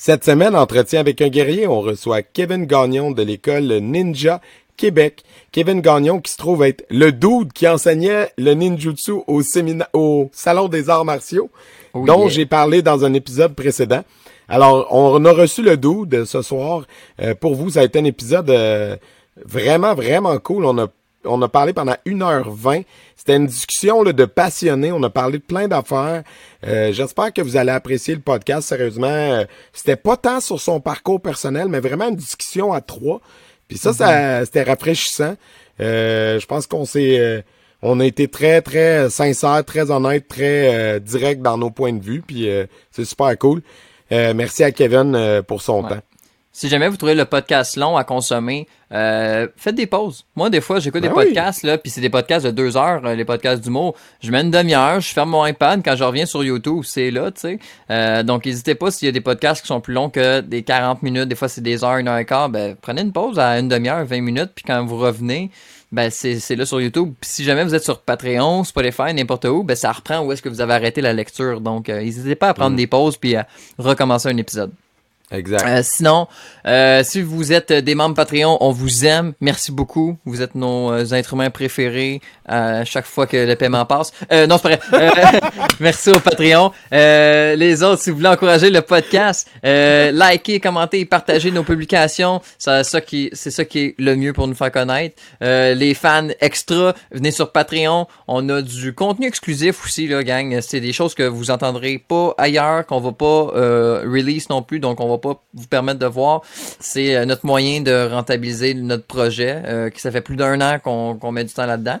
Cette semaine, entretien avec un guerrier, on reçoit Kevin Gagnon de l'école Ninja Québec. Kevin Gagnon qui se trouve être le dude qui enseignait le ninjutsu au, au Salon des arts martiaux, oh dont j'ai parlé dans un épisode précédent. Alors, on a reçu le dude ce soir. Euh, pour vous, ça a été un épisode euh, vraiment, vraiment cool. On a on a parlé pendant 1h20. C'était une discussion là, de passionnés. On a parlé de plein d'affaires. Euh, j'espère que vous allez apprécier le podcast. Sérieusement, euh, c'était pas tant sur son parcours personnel, mais vraiment une discussion à trois. Puis ça, ça mm-hmm. c'était rafraîchissant. Euh, je pense qu'on s'est... on a été très, très sincère, très honnête, très direct dans nos points de vue. Puis c'est super cool. merci à Kevin pour son temps. Si jamais vous trouvez le podcast long à consommer, euh, faites des pauses. Moi, des fois, j'écoute des ben podcasts, là, puis c'est des podcasts de deux heures, euh, les podcasts d'humour. Je mets une demi-heure, je ferme mon iPad, quand je reviens sur YouTube, c'est là, tu sais. Euh, donc, n'hésitez pas s'il y a des podcasts qui sont plus longs que des 40 minutes, des fois c'est des heures, une heure et quart, ben, prenez une pause à une demi-heure, 20 minutes, puis quand vous revenez, ben c'est là sur YouTube. Puis si jamais vous êtes sur Patreon, Spotify, n'importe où, ben ça reprend où est-ce que vous avez arrêté la lecture. Donc, n'hésitez pas à prendre mm. des pauses puis à recommencer un épisode. Exact. Euh, sinon, euh, si vous êtes des membres Patreon, on vous aime. Merci beaucoup. Vous êtes nos euh, êtres humains préférés à chaque fois que le paiement passe. Euh, non, c'est pas vrai. merci au Patreon. les autres, si vous voulez encourager le podcast, likez, commentez, partagez nos publications. C'est ça qui, ça qui est le mieux pour nous faire connaître. les fans extra, venez sur Patreon. On a du contenu exclusif aussi, là, gang. C'est des choses que vous entendrez pas ailleurs, qu'on va pas release non plus. Donc, on va pas vous permettre de voir. C'est euh, notre moyen de rentabiliser notre projet, euh, qui ça fait plus d'un an qu'on met du temps là-dedans.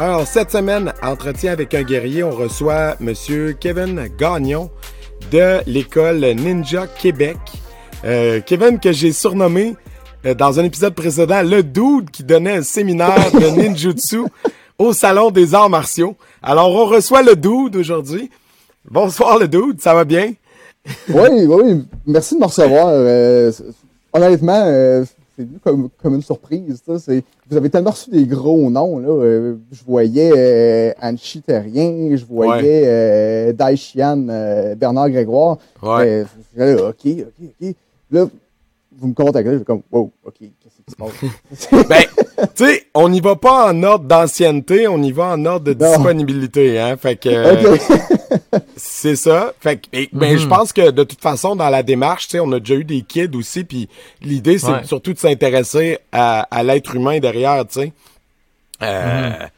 alors, cette semaine, entretien avec un guerrier, on reçoit Monsieur Kevin Gagnon de l'école Ninja Québec. Euh, Kevin, que j'ai surnommé euh, dans un épisode précédent, le dude qui donnait un séminaire de ninjutsu au Salon des arts martiaux. Alors, on reçoit le dude aujourd'hui. Bonsoir, le dude, ça va bien? oui, oui, merci de me recevoir. Euh, honnêtement, c'est vu comme, comme une surprise. Vous avez tellement reçu des gros noms. Là. Euh, je voyais euh, Anchi Terrien, je voyais euh, Daishian, euh, Bernard Grégoire. Ouais. Euh, OK, OK, OK. Là, vous me contactez, je suis comme, wow, OK, qu'est-ce qui se passe? ben, tu sais, on n'y va pas en ordre d'ancienneté, on y va en ordre de disponibilité, hein. Fait que. C'est ça. Fait que, ben, je mhm. pense que de toute façon, dans la démarche, tu sais, on a déjà eu des kids aussi, puis l'idée, c'est surtout de s'intéresser à, à l'être humain derrière, tu sais. Euh, mhm.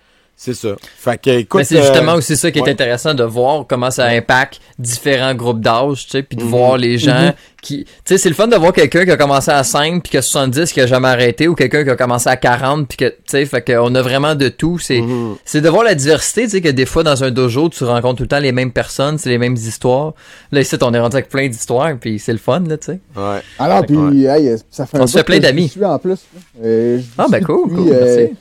C'est ça. Fait que, écoute. c'est justement euh, aussi ça qui est intéressant de voir comment ça impacte différents groupes d'âge, tu sais, puis de mhm. voir les gens mhm. qui, tu sais, c'est le fun de voir quelqu'un qui a commencé à 5 puis qui a 70 qui a jamais arrêté ou quelqu'un qui a commencé à 40 puis que, tu sais, fait qu'on a vraiment de tout. C'est, mhm. c'est de voir la diversité, tu sais, que des fois dans un dojo, tu rencontres tout le temps les mêmes personnes, c'est les mêmes histoires. Là, ici, on est rendu avec plein d'histoires puis c'est le fun, là, tu sais. Ouais. Alors, puis, ça fait un On se fait plein d'amis. en plus. Euh, ah, ben cool, cool, merci.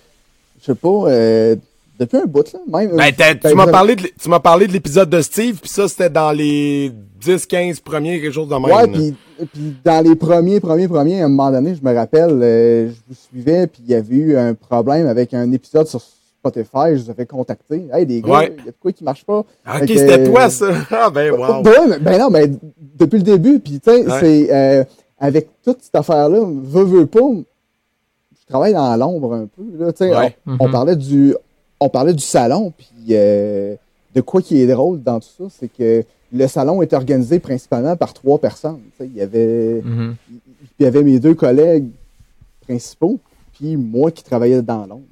Je sais pas, depuis un bout, là? Même, ben, tu m'as parlé de, tu m'as parlé de l'épisode de Steve, puis ça, c'était dans les 10, 15 premiers, quelque chose de même. Ouais, puis, puis dans les premiers, premiers, premiers, à un moment donné, je me rappelle, euh, je vous suivais, puis il y avait eu un problème avec un épisode sur Spotify, je vous avais contacté. Hey, des gars, il y a de quoi qui marche pas? Ah, ok, c'était toi, ça. Ah, ben, wow. Ben, ben, non, mais depuis le début, puis tu sais, c'est, euh, avec toute cette affaire-là, veux, veux pas, je travaille dans l'ombre un peu, là, tu sais. on, on, mm-hmm. parlait du on parlait du salon, puis euh, de quoi qui est drôle dans tout ça, c'est que le salon est organisé principalement par trois personnes. Il y avait, mm-hmm. il y avait mes deux collègues principaux, puis moi qui travaillais dans l'ombre.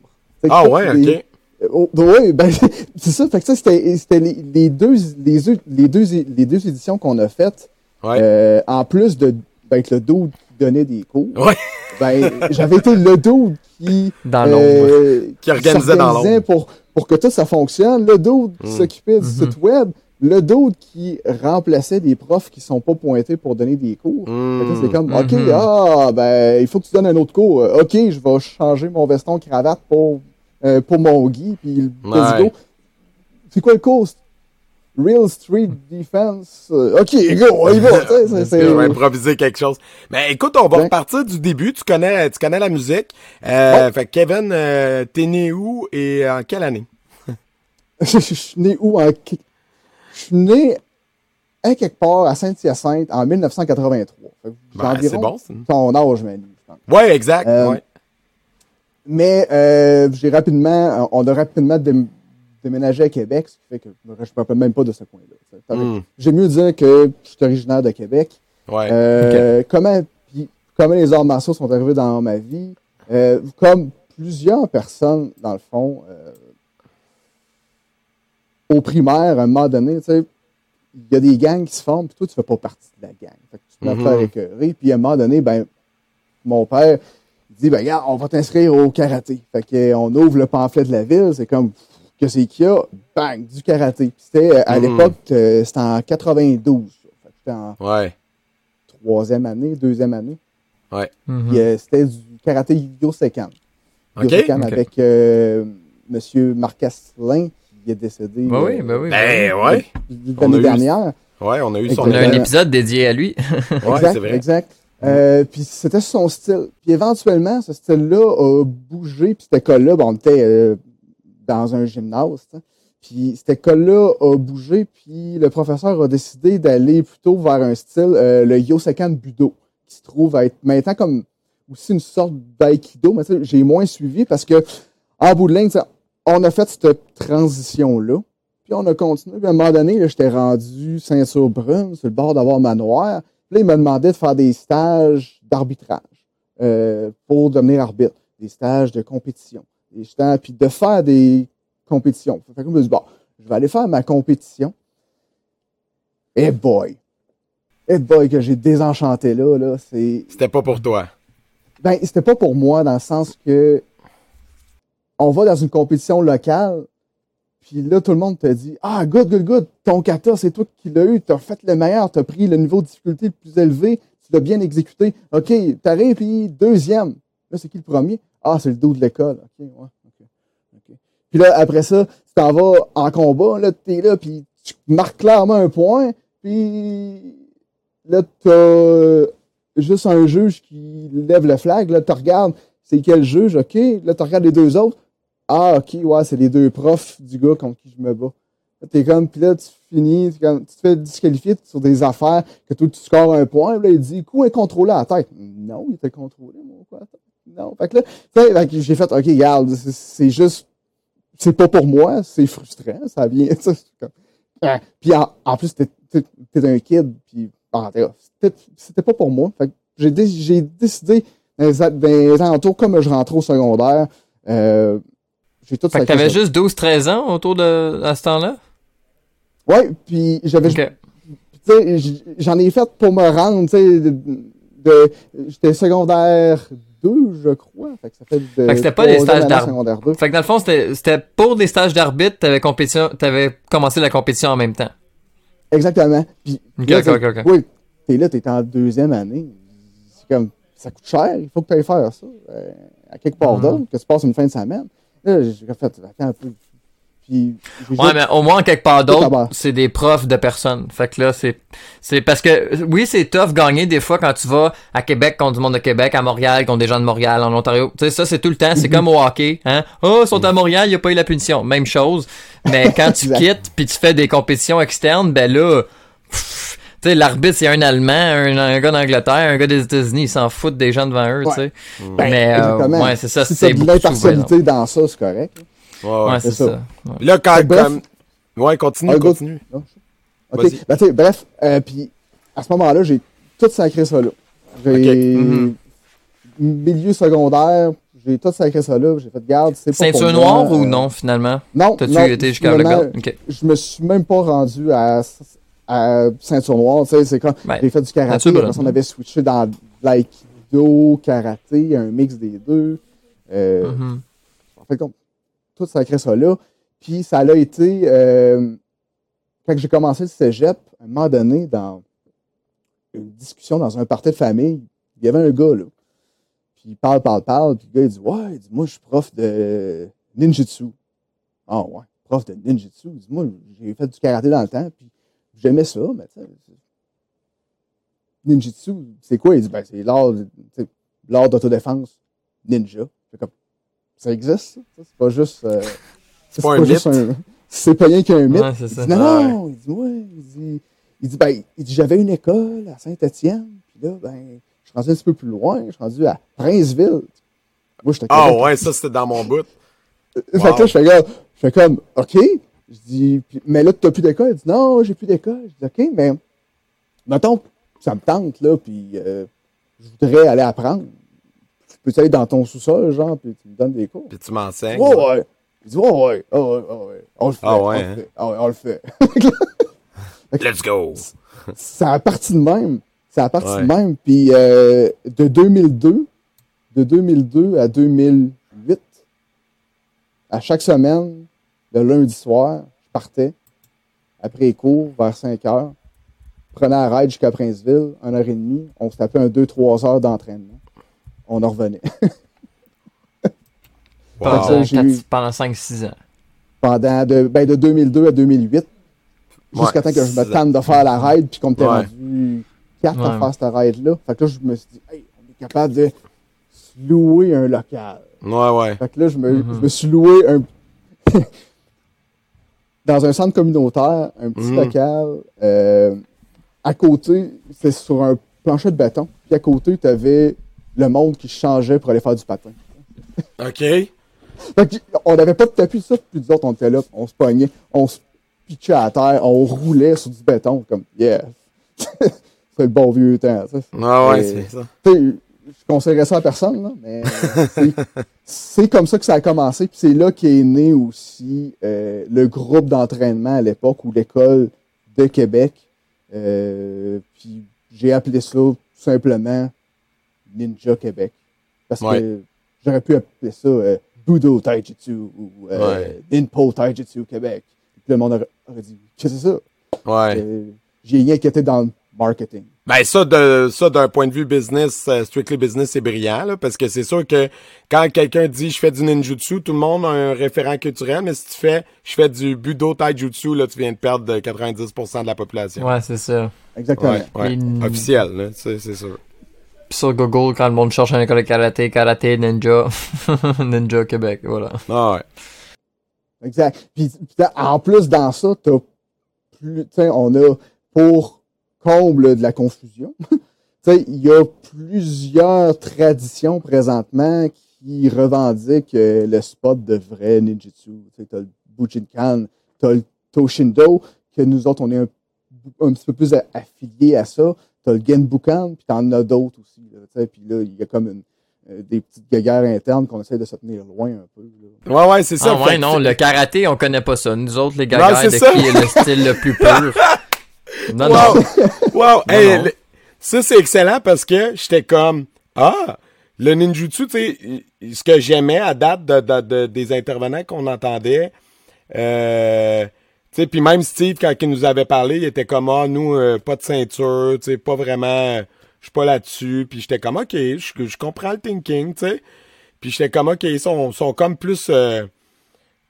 Ah ouais, ok. Oh, oui, ben, c'est ça. Fait que ça, c'était les, les, deux, les, les, deux, les deux éditions qu'on a faites. Euh, en plus de d'être le dude donnait des cours, ouais. ben, j'avais été le dude qui, dans euh, qui organisait dans l'ombre. Pour, pour que tout ça fonctionne. Le dude qui mm. s'occupait du mm-hmm. site web. Le dude qui remplaçait des profs qui sont pas pointés pour donner des cours. Mm. C'est comme, OK, mm-hmm. ah, ben, il faut que tu donnes un autre cours. OK, je vais changer mon veston cravate pour euh, pour mon Guy, puis le C'est quoi le cours? Real Street Defense. Euh, ok, go, on y va. On va improviser quelque chose. Mais écoute, on va repartir du début. Tu connais, tu connais la musique. Euh, Fait Kevin, euh, t'es né où et en quelle année? je suis né où en... Je suis né à quelque part à Saint-Hyacinthe en 1983. Ben, c'est bon, ton âge, Manu. Ouais, exact. ouais. Mais euh, j'ai rapidement, on a rapidement déménagé à Québec, ce qui fait que je ne me rappelle même pas de ce coin-là. Hmm. J'ai mieux dire que je suis originaire de Québec. Ouais. Euh, comment, comment les arts martiaux sont arrivés dans ma vie? Euh, comme plusieurs personnes, dans le fond, au primaire, à un moment donné, il y a des gangs qui se forment, puis toi, tu ne fais pas partie de la gang. Fait que tu te mets faire écœurer, puis à un moment donné, ben, mon père, dit, ben, regarde, on va t'inscrire au karaté. Fait qu'on ouvre le pamphlet de la ville, c'est comme, que c'est qu'il y a? Bang, du karaté. c'était, euh, à hmm. l'époque, euh, c'était en 92. Fait c'était en ouais. troisième année, deuxième année. Ouais. Euh, c'était du karaté Yosekan. Okay. Yosekan avec M. Marc Asselin, qui est décédé. Ben oui, ben oui. Ben, ouais. L'année dernière. Ouais, on a eu son. On a un épisode dédié à lui. ouais, c'est vrai. Exact. Euh, puis c'était son style. Puis éventuellement, ce style-là a bougé. Puis cette école-là, bon, on était euh, dans un gymnase. Puis cette école-là a bougé. Puis le professeur a décidé d'aller plutôt vers un style, euh, le Yosekan Budo, qui se trouve à être maintenant comme aussi une sorte d'aïkido. Mais j'ai moins suivi parce que en bout de ligne, on a fait cette transition-là. Puis on a continué. Puis à un moment donné, j'étais rendu ceinture brune, sur le bord d'avoir ma noire. Là, il m'a demandé de faire des stages d'arbitrage euh, pour devenir arbitre, des stages de compétition, des stages, puis de faire des compétitions. Fait que je me dis, bon, je vais aller faire ma compétition. Eh boy! Eh boy, que j'ai désenchanté là, là, c'est... C'était pas pour toi. Ben, c'était pas pour moi, dans le sens que on va dans une compétition locale, puis là, tout le monde te dit Ah, good, good, good, ton kata, c'est toi qui l'as eu, t'as fait le meilleur, t'as pris le niveau de difficulté le plus élevé, tu l'as bien exécuté. OK, t'arrives, puis deuxième. Là, c'est qui le premier? Ah, c'est le dos de l'école. OK, ouais. Puis là, après ça, tu t'en vas en combat, là, t'es là, puis tu marques clairement un point, puis là, t'as juste un juge qui lève le flag, là, tu regardes, c'est quel juge, OK? Là, tu regardes les deux autres. Ah, ok, ouais, c'est les deux profs du gars contre qui je me bats. T'es comme, puis là, tu finis, tu te fais disqualifier sur des affaires que toi, tu scores un point. Là, il dit, coup est contrôlé à la tête. Non, il était contrôlé, mon quoi. Non. Fait que là, tu sais, j'ai fait, ok, regarde, c'est juste, c'est pas pour moi, c'est frustrant, ça vient, comme, ah. Puis en, plus, t'es, t'es, un kid, puis, ah, c'était pas pour moi. Fait que j'ai, j'ai décidé, dans les, dans les alentours, comme je rentrais au secondaire, euh, j'ai tout fait que t'avais juste 12-13 ans autour de à ce temps-là? Ouais, puis j'avais... J'en ai fait pour me rendre, tu sais, de, j'étais secondaire 2, je crois. Fait que ça fait, de, fait que c'était pas des stages d'arbitre. Fait que dans le fond, c'était pour des stages d'arbitre, t'avais compétition, t'avais commencé la compétition en même temps. Exactement. Puis, ok, ok, ok. Oui, t'es là, t'es en deuxième année. C'est comme, ça coûte cher, il faut que tu ailles faire ça. Euh, à quelque part mm -hmm. que tu passes une fin de semaine. Là, j'ai fait, attends un peu. Puis, ouais, mais au moins, quelque part d'autre, c'est des profs de personnes. Fait que là, c'est, c'est parce que, oui, c'est tough gagner des fois quand tu vas à Québec contre du monde de Québec, à Montréal contre des gens de Montréal, en Ontario. Tu sais, ça, c'est tout le temps. C'est comme au hockey, hein. Oh, ils sont à Montréal, il n'y a pas eu la punition. Même chose. Mais quand tu quittes puis tu fais des compétitions externes, ben là, tu sais, l'arbitre, c'est un Allemand, un, gars d'Angleterre, un gars des États-Unis, ils s'en foutent des gens devant eux, tu sais. Ben, mais, euh, ouais, c'est ça, si c'est de l'impartialité dans ça, c'est correct. Ouais, ouais c'est ça. Là, quand, comme... Ouais, continue, continue. OK, ben, tu sais, bref, euh, puis à ce moment-là, j'ai tout sacré ça là. J'ai... Mm-hmm. milieu secondaire, j'ai tout sacré ça là, j'ai fait garde, Ceinture noire ou non, finalement? Non, T'as-tu été jusqu'à le finalement, gars? Ok. Je me suis même pas rendu à, à ceinture noire, tu sais, c'est quand Ouais. j'ai fait du karaté, ça, on avait switché dans l'aïkido, karaté, un mix des deux. Euh, Mhm. en fait, comme, tout sacré ça là. Puis ça l'a été, euh, quand j'ai commencé le cégep, à un moment donné, dans une discussion dans un party de famille, il y avait un gars, là. Puis il parle, parle, parle, puis le gars, il dit, ouais, il dit, moi, je suis prof de ninjutsu. Ah ouais, prof de ninjutsu. Il dit, moi, j'ai fait du karaté dans le temps, puis j'aimais ça, mais tu sais, ninjutsu, c'est quoi? Il dit, ben, c'est l'art, d'autodéfense ninja. Comme, ça existe, ça? Ça, C'est pas juste. euh, C'est pas un juste mythe? C'est pas rien qu'un mythe. Ouais, c'est il ça. dit, non, non, il dit, ouais, il dit, il dit, ben, il dit, j'avais une école à Saint-Étienne, puis là, ben, je suis rendu un petit peu plus loin, je suis rendu à Princeville. Moi, j'étais Ah ouais, ça c'était dans mon bout. Fait que là, je fais, comme- je fais comme, OK. Je dis, mais là, t'as plus d'école? Il dit, non, j'ai plus d'école. Je dis, OK, mais, mettons, ça me tente, là, puis euh, je voudrais aller apprendre. Je peux aller dans ton sous-sol, genre, puis tu me donnes des cours? Puis tu m'enseignes. Ouais, ouais. Il dit, ouais, ouais, ah ouais, ouais. On le fait. Ah ouais, on le hein? fait. Ah ouais, on le fait. Let's go. ça a parti de même. Ça a parti Ouais. de même. Puis euh, de 2002, de 2002 à 2008, à chaque semaine, le lundi soir, je partais après les cours vers 5 heures, prenais un ride jusqu'à Princeville, 1 heure et demie, on se tapait un 2-3 heures d'entraînement. On en revenait. Wow. Pendant, j'ai eu- quatre- pendant 5-6 ans. Pendant de, ben, de 2002 à 2008, jusqu'à temps que je me tente de faire la ride, puis qu'on m'était Ouais. rendu 4 à faire cette ride-là. Fait que là, je me suis dit, hey, on est capable de louer un local. Ouais, ouais. Fait que là, je me, Mhm. je me suis loué un. dans un centre communautaire, un petit Mhm. local. euh, à côté, c'est sur un plancher de béton. Puis à côté, tu avais le monde qui changeait pour aller faire du patin. OK. Fait que, on n'avait pas de tapis, ça, puis nous autres, on était là, on se pognait, on se pitchait à terre, on roulait sur du béton, comme, yeah. c'est le bon vieux temps, ça. Ouais, c'est ça. Tu sais, je conseillerais ça à personne, là, mais c'est- c'est comme ça que ça a commencé. Puis c'est là qu'est né aussi euh, le groupe d'entraînement à l'époque ou l'école de Québec. Euh, puis j'ai appelé ça tout simplement Ninja Québec. Parce Ouais. que j'aurais pu appeler ça euh, Budo Taijutsu ou euh, Ouais. Ninpo Taijutsu Québec. Puis le monde aurait, aurait dit Qu'est-ce que c'est ça? Ouais. Euh, j'ai rien qui était dans le marketing. Ben ça, de, ça d'un point de vue business, euh, strictly business, c'est brillant, là, parce que c'est sûr que quand quelqu'un dit je fais du ninjutsu, tout le monde a un référent culturel, mais si tu fais je fais du budo taijutsu, là, tu viens de perdre de 90% de la population. Ouais, c'est ça. Exactement. ouais, ouais. Et- Officiel, là, c'est c'est sûr. Sur Google, quand le monde cherche une école de karaté, karaté, ninja, ninja Québec, voilà. Ah ouais. Exact. Puis, puis en plus, dans ça, t'as plus, tu on a, pour comble de la confusion, tu il y a plusieurs traditions présentement qui revendiquent le spot de vrai ninjutsu. Tu t'as le Bujinkan, t'as le Toshindo, que nous autres, on est un, un petit peu plus affiliés à ça. T'as le Genbukan, puis t'en as d'autres aussi. Là, tu sais, puis là, il y a comme une, euh, des petites guéguerres internes qu'on essaie de se tenir loin un peu. là. Ouais, ouais, c'est ça. Ah ouais, non, le karaté, on connaît pas ça. Nous autres, les c'est de ça. qui est le style le plus pur. Non, Wow! non. wow! Non, Hey, non. le- ça, c'est excellent parce que j'étais comme, ah, le ninjutsu, tu sais, ce que j'aimais à date de, de- de- des intervenants qu'on entendait, euh, tu puis même Steve, quand il nous avait parlé, il était comme, ah, nous, euh, pas de ceinture, tu sais, pas vraiment, je suis pas là-dessus, puis j'étais comme, ok, je, comprends le thinking, tu sais, puis j'étais comme, ok, ils sont, sont comme plus, euh,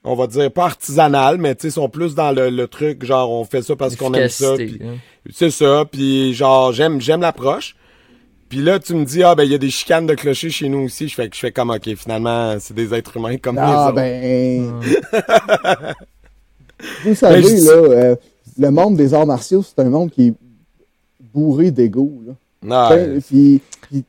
on va dire, pas artisanal, mais tu sais, sont plus dans le, le truc, genre, on fait ça parce qu'on aime ça, hein. c'est ça, puis genre j'aime j'aime l'approche. Puis là tu me dis ah ben il y a des chicanes de clocher chez nous aussi, je fais que je fais comme OK, finalement c'est des êtres humains comme les Ah, autres. ben. Vous savez, Ben, dis- là, euh, le monde des arts martiaux, c'est un monde qui est bourré d'ego. là. T'sais, Puis,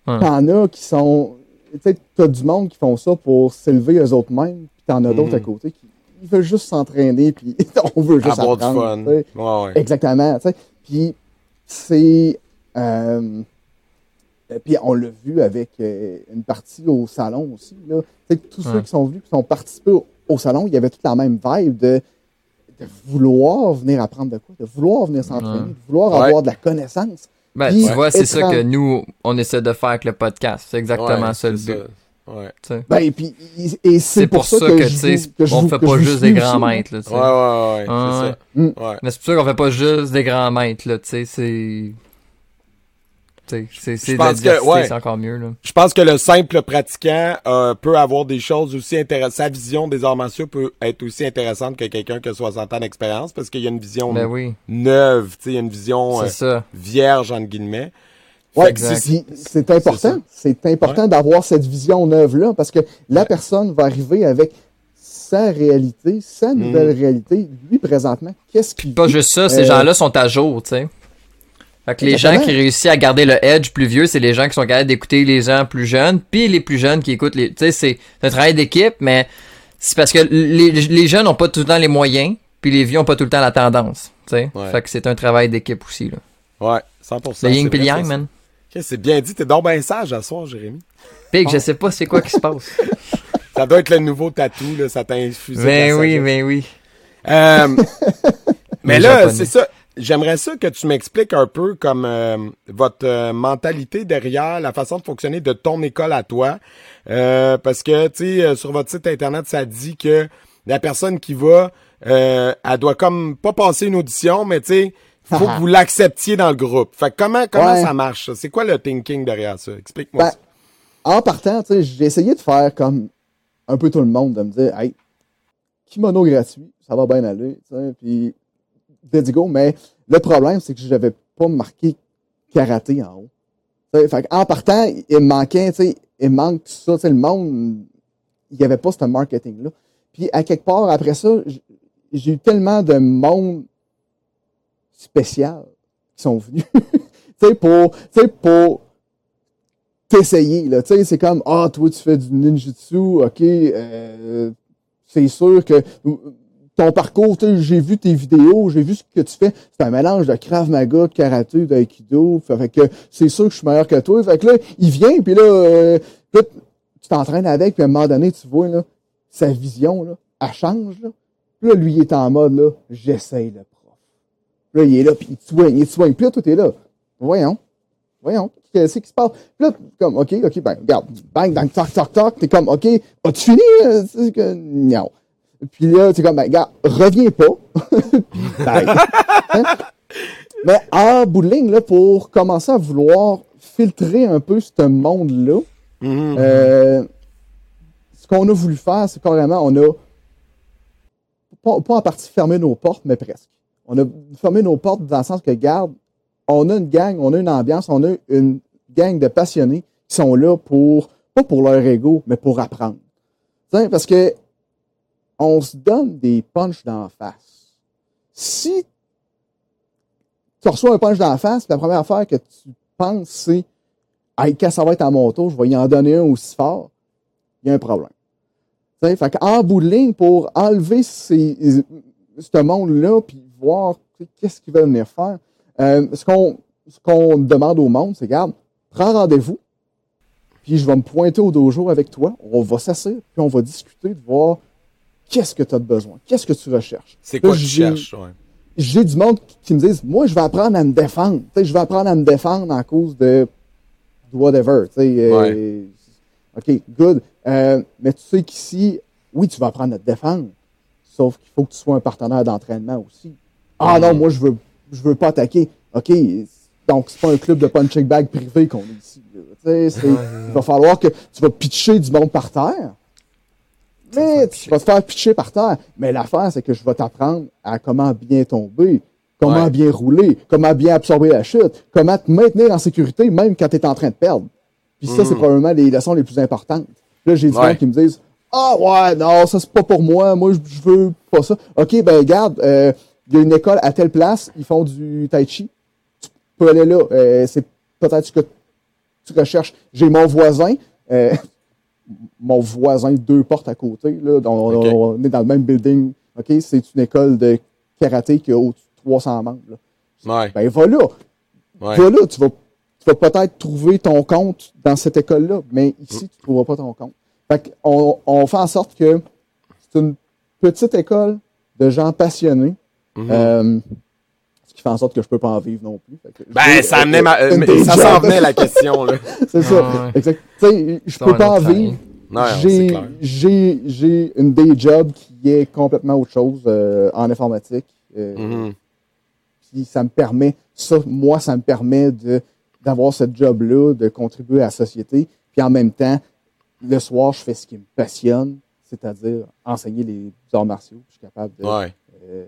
t'en as qui sont. Tu sais, t'as du monde qui font ça pour s'élever eux autres mêmes, puis t'en as d'autres à côté qui ils veulent juste s'entraîner, puis on veut juste avoir du apprendre. fun. Ouais, ouais. Exactement. tu sais. Puis c'est. euh, puis on l'a vu avec euh, une partie au salon aussi. Là. tous ceux qui sont venus, qui sont participés au, salon, il y avait toute la même vibe de, de vouloir venir apprendre de quoi, de vouloir venir s'entraîner, de vouloir avoir de la connaissance. Ben, tu vois, c'est ça que nous, on essaie de faire avec le podcast. C'est exactement ça le but. Ouais. Ben, et puis, et c'est pour, ça, que, que, je, on fait pas juste des grands maîtres, là, Ouais, ouais, ouais, c'est ça. Mm. Mais c'est pour ça qu'on fait pas juste des grands maîtres, là, tu sais, c'est... C'est ouais. encore mieux. Là. Je pense que le simple pratiquant euh, peut avoir des choses aussi intéressantes. Sa vision des arts martiaux peut être aussi intéressante que quelqu'un qui a 60 ans d'expérience parce qu'il y a une vision ben oui. neuve, il y a une vision euh, vierge, entre guillemets. Ouais, c'est important. C'est important d'avoir cette vision neuve-là parce que la personne va arriver avec sa réalité, sa nouvelle mm. réalité. Lui, présentement, qu'est-ce qu'il Pas juste ça, ces euh, gens-là sont à jour, tu sais. Fait que les gens qui réussissent à garder le edge plus vieux, c'est les gens qui sont capables d'écouter les gens plus jeunes, puis les plus jeunes qui écoutent les. Tu sais, c'est un travail d'équipe, mais c'est parce que les, les jeunes n'ont pas tout le temps les moyens, puis les vieux n'ont pas tout le temps la tendance. Tu sais, fait que c'est un travail d'équipe aussi là. Ouais, 100%. Le yin puis yang, man. c'est bien dit, t'es donc bien sage à soir, Jérémy. Pig, je je sais pas c'est quoi qui se passe. ça doit être le nouveau tatou, là, ça t'a infusé. Ben oui, ben oui. Euh, mais là, c'est ça J'aimerais ça que tu m'expliques un peu comme euh, votre euh, mentalité derrière la façon de fonctionner de ton école à toi. Euh, parce que, tu sais, sur votre site internet, ça dit que la personne qui va, elle doit comme pas passer une audition, mais tu sais, faut que vous l'acceptiez dans le groupe. Fait comment comment ça marche? C'est quoi le thinking derrière ça? Explique-moi ben, ça. En partant, tu sais, j'ai essayé de faire comme un peu tout le monde, de me dire, hey, kimono gratuit, ça va bien aller, tu sais, puis let's go, mais le problème, c'est que je n'avais pas marqué karaté en haut. fait en partant, il manquait, il manque ça, le monde, il n'y avait pas ce marketing-là. Puis à quelque part, après ça, j'ai eu tellement de monde spécial qui sont venus. tu pour, pour t'essayer, là. C'est comme, ah, toi, tu fais du ninjutsu, ok, euh, c'est sûr que ton parcours, j'ai vu tes vidéos, j'ai vu ce que tu fais. C'est un mélange de Krav Maga, de karaté, d'aïkido. Fait que c'est sûr que je suis meilleur que toi. Fait que là, il vient, puis là, euh, tu t'entraînes avec, puis à un moment donné, tu vois, là, sa vision, là, elle change, là. Puis là, lui, est en mode, là, j'essaye le prof. Là, il est là, puis il te soigne, il te soigne. Puis là, toi, t'es là. Voyons. Voyons. Qu'est-ce qui se passe? Puis là, comme, OK, OK, ben, regarde. Bang, bang, toc, toc, toc. T'es comme, OK, as-tu fini? C'est que, non. Puis là, c'est comme, ben, gars, reviens pas. Hein? Mais en bout de ligne, là, pour commencer à vouloir filtrer un peu ce monde-là, mm-hmm. euh, ce qu'on a voulu faire, c'est carrément, on a pas, pas, en partie fermé nos portes, mais presque. On a fermé nos portes dans le sens que, garde, on a une gang, on a une ambiance, on a une gang de passionnés qui sont là pour, pas pour leur ego, mais pour apprendre. parce que on se donne des punches d'en face. Si tu reçois un punch d'en face, la première affaire que tu penses, c'est hey, quand ça va être à mon tour, je vais y en donner un aussi fort, il y a un problème. T'sais, fait en bout de ligne, pour enlever ces, ce monde-là, puis voir qu'est-ce qu'ils veulent venir faire, euh, ce qu'on ce qu'on demande au monde, c'est, regarde, prends rendez-vous, puis je vais me pointer au dojo avec toi, on va s'asseoir, puis on va discuter de voir qu'est-ce que tu as besoin? Qu'est-ce que tu recherches? C'est quoi que tu cherches? J'ai du monde qui me disent, moi, je vais apprendre à me défendre. je vais apprendre à me défendre en cause de whatever. Euh, OK, good. Euh, mais tu sais qu'ici, oui, tu vas apprendre à te défendre. Sauf qu'il faut que tu sois un partenaire d'entraînement aussi. Ah non, moi, je veux, je veux pas attaquer. OK, donc c'est pas un club de punching bag privé qu'on est ici. il va falloir que tu vas pitcher du monde par terre. Mais tu vas te faire pitcher par terre. Mais l'affaire, c'est que je vais t'apprendre à comment bien tomber, comment bien rouler, comment bien absorber la chute, comment te maintenir en sécurité même quand tu es en train de perdre. Puis ça, c'est mm. probablement les leçons les plus importantes. Là, j'ai des gens qui me disent Ah ouais, non, ça c'est pas pour moi, moi je veux pas ça. OK, ben regarde, euh, il y a une école à telle place, ils font du tai chi. Tu peux aller là. Euh, c'est peut-être ce que tu recherches. J'ai mon voisin. Euh, mon voisin deux portes à côté. Là, on, est dans le même building. OK? C'est une école de karaté qui a au-dessus de 300 membres. Là. Ouais. Ben, va là. Va là, tu vas, tu vas peut-être trouver ton compte dans cette école-là, mais ici, tu ne trouveras pas ton compte. Fait on, on fait en sorte que c'est une petite école de gens passionnés. Mhm. euh, qui fait en sorte que je peux pas en vivre non plus. ben, ça amenait ma, euh, ça s'en venait la question, là. c'est ça. Exact. Tu sais, je peux pas en vivre. J'ai, j'ai, une day job qui est complètement autre chose euh, en informatique. Euh, mhm. Puis ça me permet, ça, moi, ça me permet de, d'avoir ce job-là, de contribuer à la société. Puis en même temps, le soir, je fais ce qui me passionne, c'est-à-dire enseigner les arts martiaux. Je suis capable de. Euh,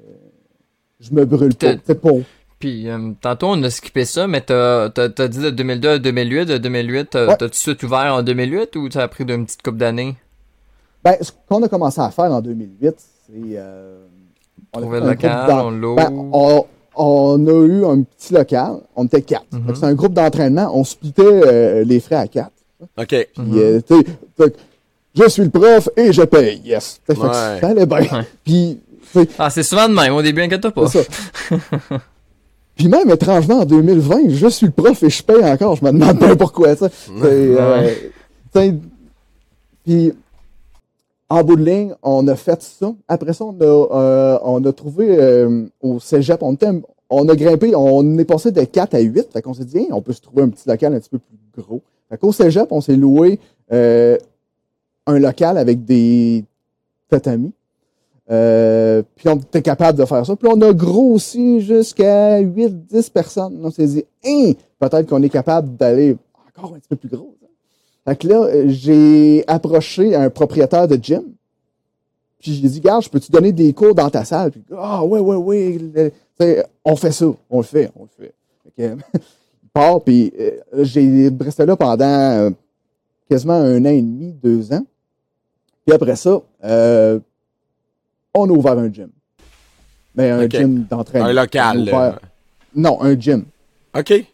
je me brûle pas. C'est pas. Puis euh, tantôt on a skippé ça, mais t'as as, dit de 2002 à 2008. De 2008, t'as-tu tout suite ouvert en 2008 ou t'as pris d'une petite coupe d'années? Ben, ce qu'on a commencé à faire en 2008, c'est. Euh, on Trouver le local, on l'eau. Ben, on, a eu un petit local, on était quatre. Mm-hmm. C'est un groupe d'entraînement, on splitait euh, les frais à quatre. OK. Puis, mm-hmm. je suis le prof et je paye, yes. Fait, ça allait bien. Puis, ah, c'est souvent de même, au début, inquiète pas. Ça. Puis même, étrangement, en 2020, je suis le prof et je paye encore. Je me demande pas pourquoi, ça. Euh, puis, en bout de ligne, on a fait ça. Après ça, on a, euh, on a trouvé euh, au cégep, on, on a grimpé, on est passé de 4 à 8. Fait qu'on s'est dit, on peut se trouver un petit local un petit peu plus gros. Fait qu'au cégep, on s'est loué un local avec des tatamis. Euh, puis on était capable de faire ça. Puis on a grossi jusqu'à 8-10 personnes. On s'est dit, hein, peut-être qu'on est capable d'aller encore un petit peu plus gros. Fait que là, j'ai approché un propriétaire de gym. Puis j'ai dit, gars, je peux-tu donner des cours dans ta salle? Puis, ah, ouais, ouais, ouais. on fait ça. On le fait, on le fait. fait il part, puis euh, j'ai resté là pendant euh, quasiment un an et demi, deux ans. Puis après ça, euh, on a ouvert un gym. Mais un gym d'entraînement. Un local. Non, un gym. OK.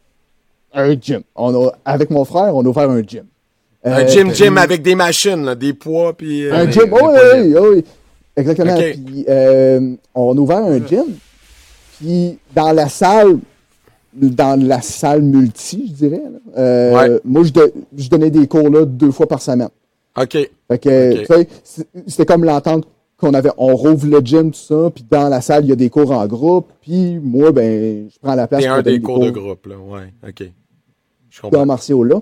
Un gym. On a... Avec mon frère, on a ouvert un gym. Un euh, gym, gym avec des machines, des poids, puis... Euh, un gym, oui, oui, oui, Exactement. Puis, euh, on a ouvert un gym. Puis, dans la salle, dans la salle multi, je dirais, moi, je, donnais des cours là deux fois par semaine. OK. Fait que, c'était comme l'entente qu'on avait, on rouvre le gym, tout ça, puis dans la salle, il y a des cours en groupe, puis moi, ben, je prends la place. C'est un des, cours, de groupe, là, ouais, ok. Je comprends. martiaux là.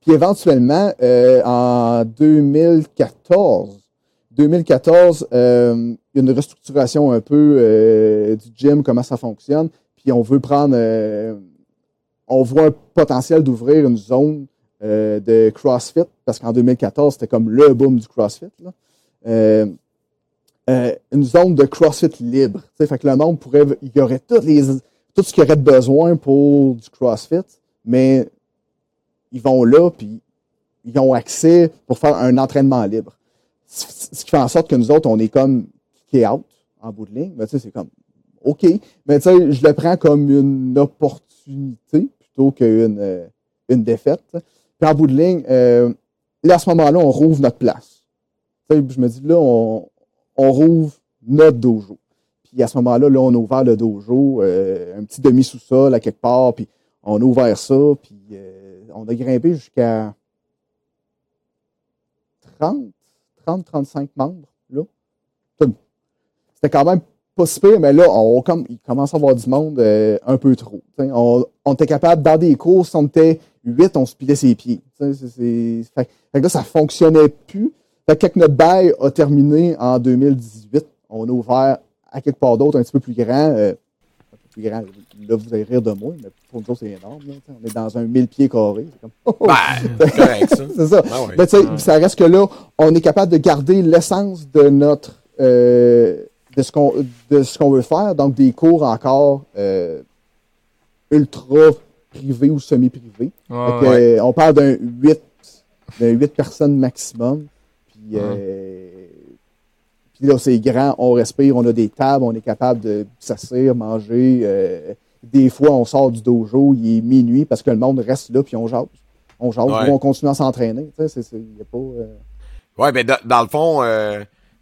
Puis éventuellement, euh, en 2014, 2014, euh, il y a une restructuration un peu euh, du gym, comment ça fonctionne, puis on veut prendre, euh, on voit un potentiel d'ouvrir une zone euh, de CrossFit, parce qu'en 2014, c'était comme le boom du CrossFit, là. Euh, une zone de CrossFit libre. Fait que le monde pourrait, il y aurait toutes les, tout ce qu'il y aurait besoin pour du CrossFit, mais ils vont là, puis ils ont accès pour faire un entraînement libre. Ce qui fait en sorte que nous autres, on est comme kick out en bout de ligne. Mais tu sais, c'est comme OK. Mais tu sais, je le prends comme une opportunité plutôt qu'une euh, une défaite. Puis en bout de ligne, euh, là, à ce moment-là, on rouvre notre place. Tu je me dis, là, on, on rouvre notre dojo. Puis à ce moment-là, là, on a ouvert le dojo, euh, un petit demi-sous-sol à quelque part, puis on a ouvert ça, puis euh, on a grimpé jusqu'à 30, 30, 35 membres, là. C'était quand même pas si pire, mais là, on, il commence à avoir du monde euh, un peu trop. On, était capable, dans des courses, on était 8, on se pilait ses pieds. Fait, fait, là, ça fonctionnait plus. Fait que notre bail a terminé en 2018, on a ouvert à quelque part d'autre un petit peu plus grand. Euh, un peu plus grand. Là, vous allez rire de moi, mais pour nous c'est énorme. on est dans un 1000 pieds carrés. C'est comme... ben, correct, ça. c'est ça. Ben mais tu sais, ça reste que là, on est capable de garder l'essence de notre... Euh, de ce qu'on de ce qu'on veut faire. Donc, des cours encore euh, ultra privés ou semi-privés. On parle d'un 8, d'un 8 personnes maximum. Euh, puis, là, c'est grand, on respire, on a des tables, on est capable de s'asseoir, manger. Euh, des fois, on sort du dojo, il est minuit parce que le monde reste là, puis on jase. On jase, on continue à s'entraîner. Tu sais, il a pas. Euh, Ouais, mais dans, le fond,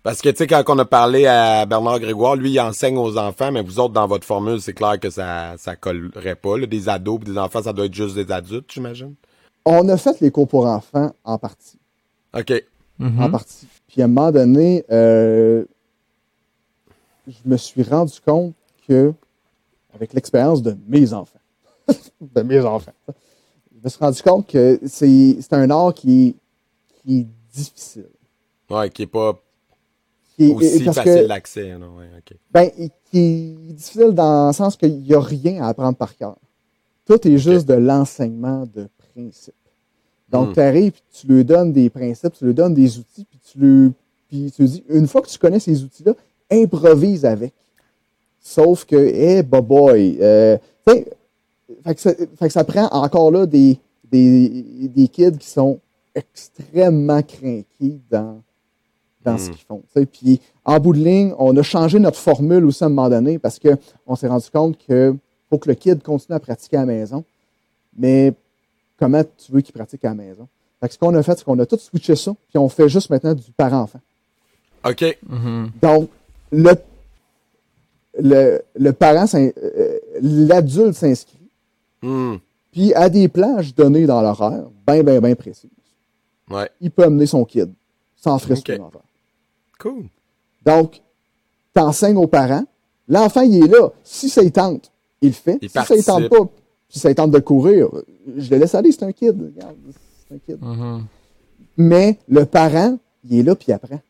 Parce que, tu sais, quand on a parlé à Bernard Grégoire, lui, il enseigne aux enfants, mais vous autres, dans votre formule, c'est clair que ça, ça collerait pas. Là. Des ados des enfants, ça doit être juste des adultes, j'imagine? On a fait les cours pour enfants en partie. OK. Mhm. En partie. Puis à un moment donné, euh, je me suis rendu compte que, avec l'expérience de mes enfants, de mes enfants, je me suis rendu compte que c'est c'est un art qui, est- qui est difficile. Ouais, qui est pas Qui est- aussi parce facile d'accès. Ouais, OK. ben, qui est difficile dans le sens qu'il n'y a rien à apprendre par cœur. Tout est juste de l'enseignement de principe. Donc, Hmm. tu arrives, puis tu lui donnes des principes, tu lui donnes des outils, puis tu lui, puis tu lui dis, une fois que tu connais ces outils-là, improvise avec. Sauf que, eh, bah boy, euh, fait que, ça, fait que ça prend encore là des, des, des kids qui sont extrêmement craqués dans, dans ce Mm. qu'ils font. Puis en bout de ligne, on a changé notre formule aussi à un moment donné parce qu'on s'est rendu compte que faut que le kid continue à pratiquer à la maison. Mais comment tu veux qu'il pratique à la maison? Fait que ce qu'on a fait, c'est qu'on a tout switché ça, puis on fait juste maintenant du parent-enfant. OK. Mhm. Donc, le, le, le parent, s'in- euh, l'adulte s'inscrit, Hmm. puis à des plages données dans l'horaire, bien, bien, bien précises, Ouais. il peut amener son kid sans frais Ok. supplémentaires. Cool. Donc, tu enseignes aux parents. L'enfant, il est là. Si ça y tente, il le fait. Il si ça y tente participe. pas, puis ça tente de courir, je le laisse aller, c'est un kid. Regarde, c'est un kid. Mhm. Mais le parent, il est là, puis il apprend.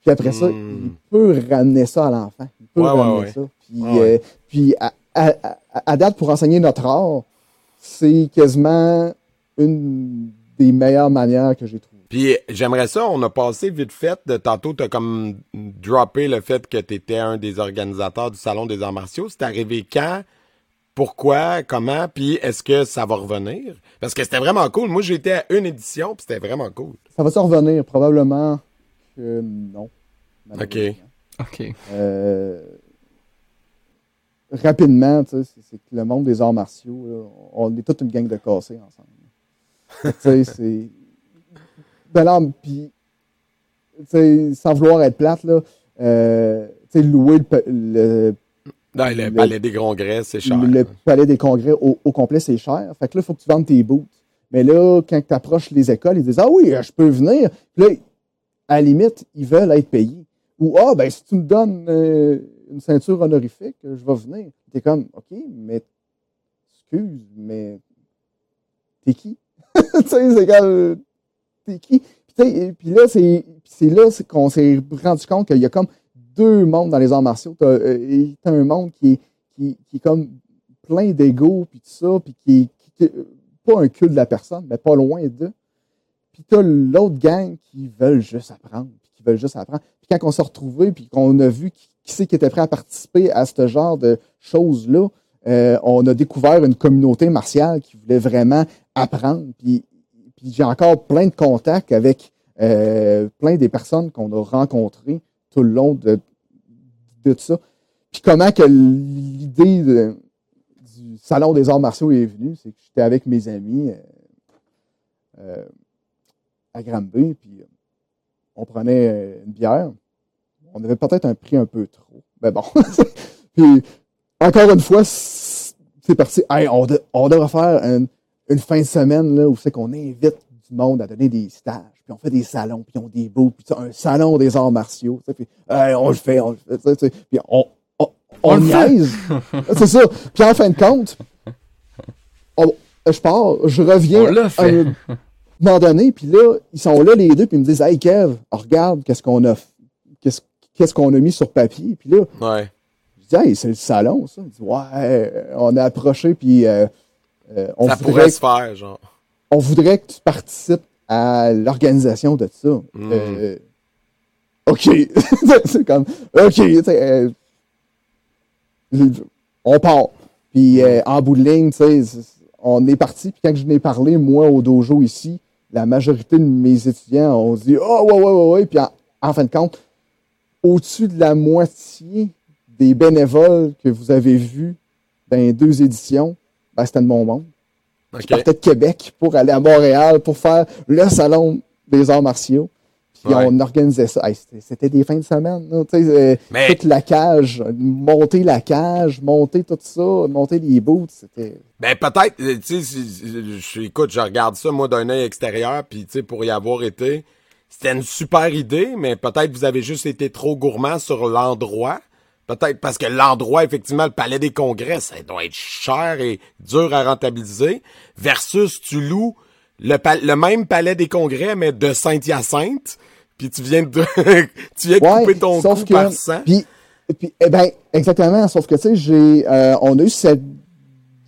Puis après ça, Hmm. il peut ramener ça à l'enfant. Il peut Ouais, ramener ouais. ça. Puis, Ouais, ouais. euh, puis à, à- à- à date, pour enseigner notre art, c'est quasiment une des meilleures manières que j'ai trouvées. Puis j'aimerais ça, on a passé vite fait, de tantôt t'as comme droppé le fait que t'étais un des organisateurs du Salon des arts martiaux. C'est arrivé quand? Pourquoi? Comment? Puis est-ce que ça va revenir? Parce que c'était vraiment cool. Moi, j'étais à une édition, puis c'était vraiment cool. Ça va-tu revenir? Probablement que non. malheureusement. OK. Euh, rapidement, tu sais, c'est le monde des arts martiaux, là, on est toute une gang de cassés ensemble. tu sais, c'est. Ben non, puis, tu sais, sans vouloir être plate, là, euh, tu sais, louer le, le, Dans le, Le- palais des congrès, c'est cher. le palais des congrès au, au complet, c'est cher. Fait que là, il faut que tu vendes tes boots. Mais là, quand tu approches les écoles, ils disent Ah oui, je peux venir. Puis là, à la limite, ils veulent être payés. Ou Ah, ben, si tu me donnes euh, une ceinture honorifique, je vais venir. T'es comme OK, mais excuse, mais t'es qui? tu sais, c'est comme T'es qui? Puis, puis là, c'est là qu'on s'est rendu compte qu'il y a comme deux mondes dans les arts martiaux. T'as euh, t'as un monde qui est, qui, est comme plein d'ego, puis tout ça, puis qui, qui, qui- pas un culte de la personne, mais pas loin d'eux. Puis t'as l'autre gang qui veulent juste apprendre, puis qui veulent juste apprendre. Puis quand on s'est retrouvés, puis qu'on a vu qui, c'est qui était prêt à participer à ce genre de choses-là, euh, on a découvert une communauté martiale qui voulait vraiment apprendre. Puis, puis j'ai encore plein de contacts avec euh, plein des personnes qu'on a rencontrées tout le long de, de ça. Puis comment que l'idée du Salon des arts martiaux est venue, c'est que j'étais avec mes amis euh, euh, à Granby, puis euh, on prenait euh, une bière. On avait peut-être un prix un peu trop. Mais bon. puis encore une fois, c'est parti. Hey, on devrait faire une, une fin de semaine là, où c'est qu'on invite du monde à donner des stages. Puis on fait des salons, puis on des beaux, puis un salon des arts martiaux. tu sais, Puis hey, on le fait, on le fait. tu sais, tu sais, Puis on, on, on, niaise. c'est ça. Puis en fin de compte, on- je pars, je reviens à un moment donné, puis là, ils sont là les deux, puis ils me disent Hey Kev, regarde qu'est-ce qu'on a qu'est-ce qu'on a mis sur papier. Puis là, Ouais. je dis Hey, c'est le salon, ça. Ils disent Ouais, on a approché, puis euh, euh, on, ça voudrait, pourrait se faire, genre. on voudrait que tu participes à l'organisation de ça. Mm. Euh, OK. c'est comme OK, euh, on part. Puis euh, en bout de ligne, on est parti. Puis quand je n'ai parlé, moi, au dojo ici, la majorité de mes étudiants ont dit Oh, ouais, ouais, ouais, ouais. Puis en, en fin de compte, au-dessus de la moitié des bénévoles que vous avez vus dans les deux éditions, ben, c'était de mon monde. OK. Je partais de Québec pour aller à Montréal pour faire le salon des arts martiaux. Puis on organisait ça. C'était des fins de semaine. Euh, toute la cage, monter la cage, monter tout ça, monter les boots, c'était... Ben peut-être, euh, tu sais, écoute, je regarde ça moi d'un œil extérieur, puis tu sais, pour y avoir été, c'était une super idée, mais peut-être vous avez juste été trop gourmand sur l'endroit. Peut-être parce que l'endroit, effectivement, le palais des congrès, ça doit être cher et dur à rentabiliser, versus tu loues le, le même palais des congrès, mais de Saint-Hyacinthe, puis tu viens de tu viens de couper ton cou par 100. Puis, puis eh ben exactement, sauf que tu sais j'ai euh, on a eu cette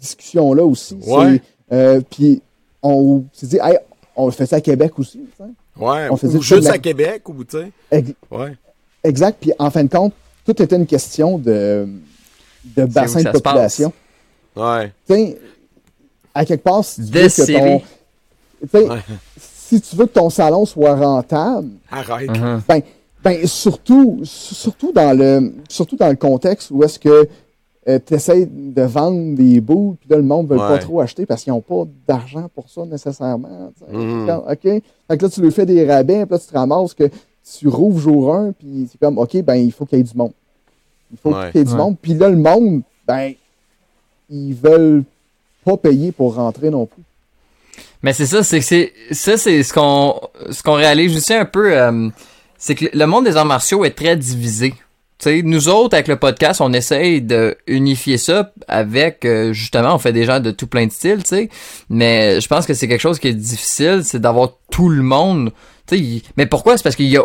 discussion là aussi, ouais. euh, puis on s'est dit hey, on fait ça à Québec aussi, sais. Ouais, on faisait ou juste à Québec ou tu sais. ouais. Exact, puis en fin de compte, tout était une question de de bassin de population. Ouais. Tu sais à quelque part si tu veux que ton si tu veux que ton salon soit rentable, arrête. Uh-huh. Ben, ben, surtout, surtout dans le, surtout dans le contexte où est-ce que euh, tu essaies de vendre des bouts, puis là, le monde ne veut pas trop acheter parce qu'ils n'ont pas d'argent pour ça nécessairement. Mm-hmm. OK? Fait que là, tu lui fais des rabais, puis là, tu te ramasses que tu rouvres jour 1, puis c'est comme, OK, ben, il faut qu'il y ait du monde. Il faut qu'il y ait du monde. Puis là, le monde, ben, ils veulent pas payer pour rentrer non plus. Mais c'est ça, c'est c'est ça c'est ce qu'on ce qu'on réalise aussi un peu euh, c'est que le monde des arts martiaux est très divisé. sais nous autres avec le podcast, on essaye de unifier ça avec euh, justement on fait des gens de tout plein de styles, tu sais. Mais je pense que c'est quelque chose qui est difficile, c'est d'avoir tout le monde. Mais pourquoi? C'est parce qu'il y a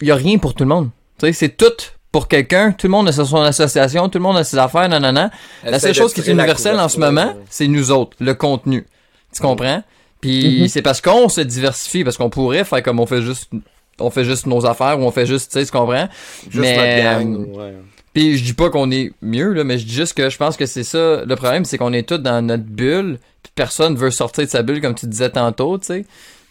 il y a rien pour tout le monde. C'est tout pour quelqu'un, tout le monde a son association, tout le monde a ses affaires, non non non. La seule chose qui est universelle en ce moment, c'est nous autres, le contenu. Tu comprends? Puis mhm. c'est parce qu'on se diversifie, parce qu'on pourrait faire comme on fait juste on fait juste nos affaires ou on fait juste, tu sais, tu comprends? Juste mais, gang, euh, ouais. Puis je dis pas qu'on est mieux, là, mais je dis juste que je pense que c'est ça. Le problème, c'est qu'on est tous dans notre bulle, puis personne veut sortir de sa bulle, comme tu disais tantôt, tu sais.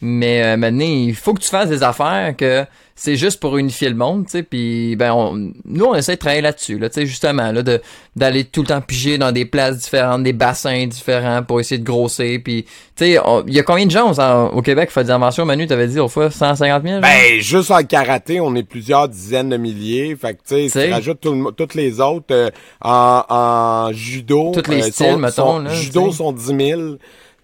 Mais euh, maintenant, il faut que tu fasses des affaires que c'est juste pour unifier le monde, tu sais. Puis ben, on, nous, on essaie de travailler là-dessus, là, tu sais, justement, là, de d'aller tout le temps piger dans des places différentes, des bassins différents pour essayer de grosser. Puis, tu sais, il y a combien de gens au Québec qui font des inventions, Manu, t'avais dit autrefois 150 000? Ben, juste en karaté, on est plusieurs dizaines de milliers. Fait que, tu sais, tu rajoutes toutes les autres euh, en, en, judo. Toutes les euh, styles, mettons. là, judo sont 10 000.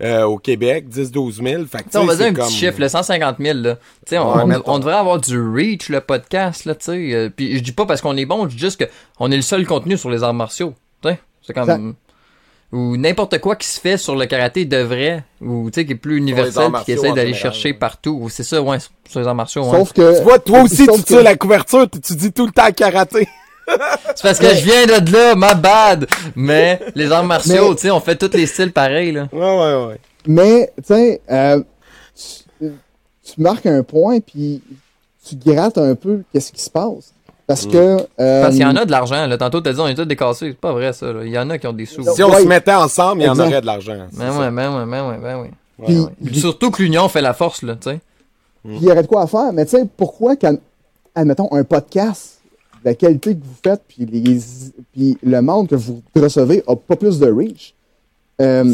Euh, au Québec, 10-12 000. Fait on va dire un petit chiffre, le 150 000. Là. On, on, devrait avoir du reach, le podcast. Là, sais. Euh, puis je dis pas parce qu'on est bon, je dis juste qu'on est le seul contenu sur les arts martiaux. C'est comme... Ou n'importe quoi qui se fait sur le karaté devrait, ou tu sais, qui est plus universel, qui essaie d'aller chercher partout. C'est ça, ouais, sur les arts martiaux. Sauf que... Tu vois, toi aussi, tu tires la couverture, tu dis tout le temps karaté. C'est parce que je viens de là, ma bad. Mais les arts martiaux, tu sais, on fait tous les styles pareils, là. Ouais, ouais, ouais. Mais, tu sais, euh, tu, marques un point, puis tu grattes un peu qu'est-ce qui se passe. Parce mm. que. Euh, Parce qu'il y en a de l'argent. Là. Tantôt, t'as dit on est tous décassés. C'est pas vrai, ça. Il y en a qui ont des sous. Si on se mettait ensemble, il y en aurait de l'argent. Ben ouais, ben ouais, ben ouais, ben ouais. Surtout que l'union fait la force, là, tu sais. Puis il y aurait de quoi à faire. Mais tu sais, pourquoi, quand, admettons, un podcast la qualité que vous faites, puis, les, puis le monde que vous recevez a pas plus de reach. Euh...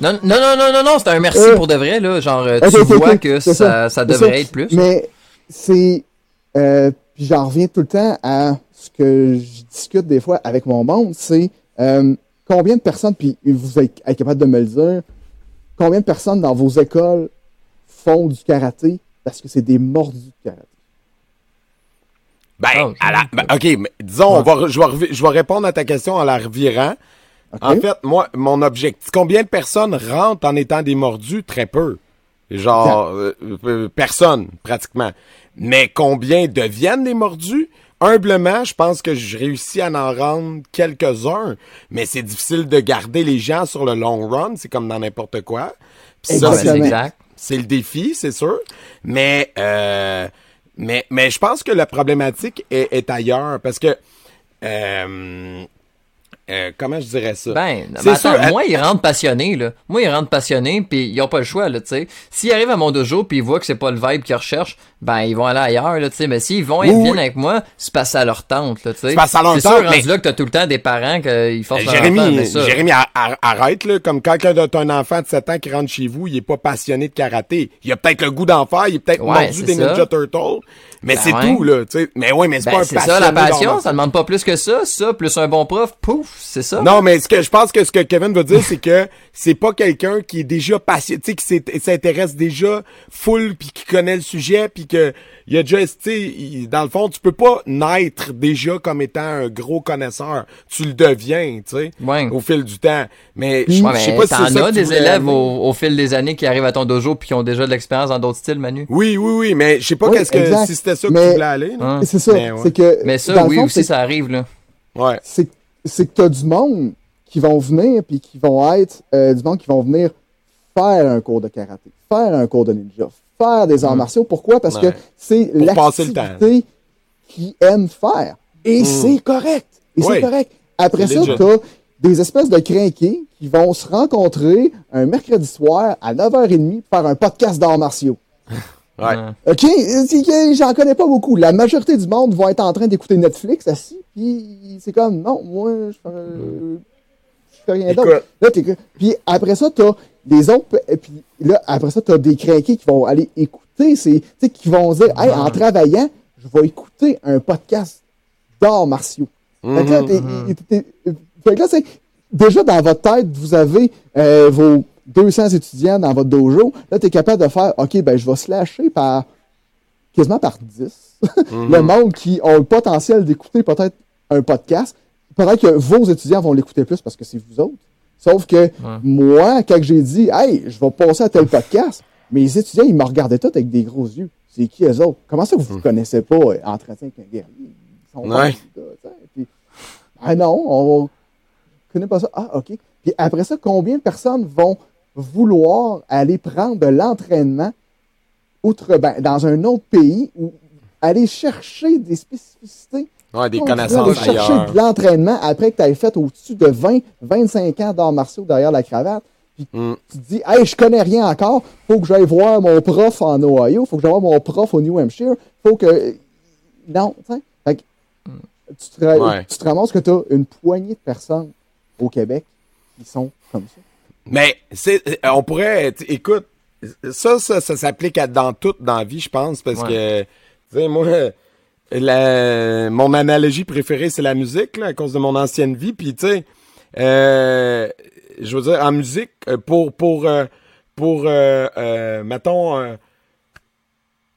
non, non, non, non, non, non, c'est un merci euh, pour de vrai, là. Genre, euh, tu vois que ça, ça, devrait être plus. Mais c'est. Euh, puis j'en reviens tout le temps à ce que je discute des fois avec mon monde, c'est euh, combien de personnes, puis vous êtes capable de me le dire, combien de personnes dans vos écoles font du karaté parce que c'est des mordus de karaté? Ben, ah, ben, OK, mais disons, on va, je, vais, je vais répondre à ta question en la revirant. En fait, moi, mon objectif, combien de personnes rentrent en étant des mordus? Très peu. Genre, euh, euh, personne, pratiquement. Mais combien deviennent des mordus? Humblement, je pense que je réussis à en rendre quelques-uns, mais c'est difficile de garder les gens sur le long run, c'est comme dans n'importe quoi. ça, c'est le défi, c'est sûr. Mais euh, mais, mais je pense que la problématique est, ailleurs parce que euh, euh, comment je dirais ça? Ben, mais attends, moi, ils rentrent passionnés, là. Moi, ils rentrent passionnés, puis ils ont pas le choix, là, tu sais. S'ils arrivent à mon dojo, puis ils voient que c'est pas le vibe qu'ils recherchent, ben, ils vont aller ailleurs, là, tu sais. Mais s'ils vont être bien avec moi, c'est passé à leur tente, là, tu sais. C'est passé à leur tente. C'est sûr, rendu là, que t'as tout le temps des parents qui forcent leur Jérémy, enfant, Jérémy, arrête, là. Comme quand un enfant de 7 ans qui rentre chez vous, il est pas passionné de karaté. Il a peut-être le goût d'en faire, il est peut-être mordu des Ninja Turtles. Mais ben c'est tout, là, tu sais. Mais ouais, mais c'est ben, pas un C'est ça, la passion, ça demande pas plus que ça. Ça, plus un bon prof, pouf, c'est ça. Non, mais ce que je pense que ce que Kevin veut dire, c'est que c'est pas quelqu'un qui est déjà passionné, tu sais, qui s'intéresse déjà full, puis qui connaît le sujet, puis que il y a déjà, tu sais, dans le fond, tu peux pas naître déjà comme étant un gros connaisseur. Tu le deviens, tu sais, ouais. au fil du temps. Mais je sais pas si c'est ça. as des élèves au, au, fil des années qui arrivent à ton dojo puis qui ont déjà de l'expérience dans d'autres styles, Manu? Oui, oui, oui, mais je sais pas qu'est-ce que si c'était ça que tu voulais aller. C'est ça. Mais, c'est que. Mais ça, oui, aussi, ça arrive là. Ouais. C'est c'est que t'as du monde qui vont venir puis qui vont être euh, du monde qui vont venir faire un cours de karaté, faire un cours de ninja, faire des arts mm. martiaux. Pourquoi? Parce que c'est l'activité qu'ils aiment faire. Et mm. c'est correct. Et c'est correct. Après ça, t'as des espèces de crinqués qui vont se rencontrer un mercredi soir à 9h30 pour faire un podcast d'arts martiaux. Ouais. OK, j'en connais pas beaucoup. La majorité du monde vont être en train d'écouter Netflix assis, puis c'est comme, non, moi, je fais, je fais rien d'autre. Puis après ça, t'as des autres, et puis là, après ça, t'as des craqués qui vont aller écouter, c'est, qui vont dire, hey, en travaillant, je vais écouter un podcast d'arts martiaux. Fait que là, mm-hmm. déjà dans votre tête, vous avez euh, vos 200 étudiants dans votre dojo, là, tu es capable de faire, OK, ben, je vais slasher par, quasiment par 10. Mhm. le monde qui a le potentiel d'écouter peut-être un podcast. Peut-être que vos étudiants vont l'écouter plus parce que c'est vous autres. Sauf que moi, quand j'ai dit, hey, je vais passer à tel podcast, mes étudiants, ils me regardaient tous avec des gros yeux. C'est qui eux autres? Comment ça, vous ne mhm. connaissez pas euh, Entretien avec un guerrier? Ils sont ouais. ah non, on ne connaît pas ça. Ah, OK. Puis après ça, combien de personnes vont vouloir aller prendre de l'entraînement outre, ben, dans un autre pays ou aller chercher des spécificités. Ouais, des connaissances aller chercher de l'entraînement après que tu aies fait au-dessus de 20, 25 ans d'arts martiaux derrière la cravate. Puis mm. tu te dis, hey, je connais rien encore, faut que j'aille voir mon prof en Ohio, faut que j'aille voir mon prof au New Hampshire, faut que. Non, tu sais. tu, te, tu te ramasses que tu as une poignée de personnes au Québec qui sont comme ça. Mais c'est, euh, on pourrait, écoute, ça, ça, ça s'applique à dans tout dans la vie, je pense, parce que, tu sais, moi, la, mon analogie préférée, c'est la musique, là, à cause de mon ancienne vie. Puis, tu sais, euh, je veux dire, en musique, euh, pour, pour, pour, euh, mettons,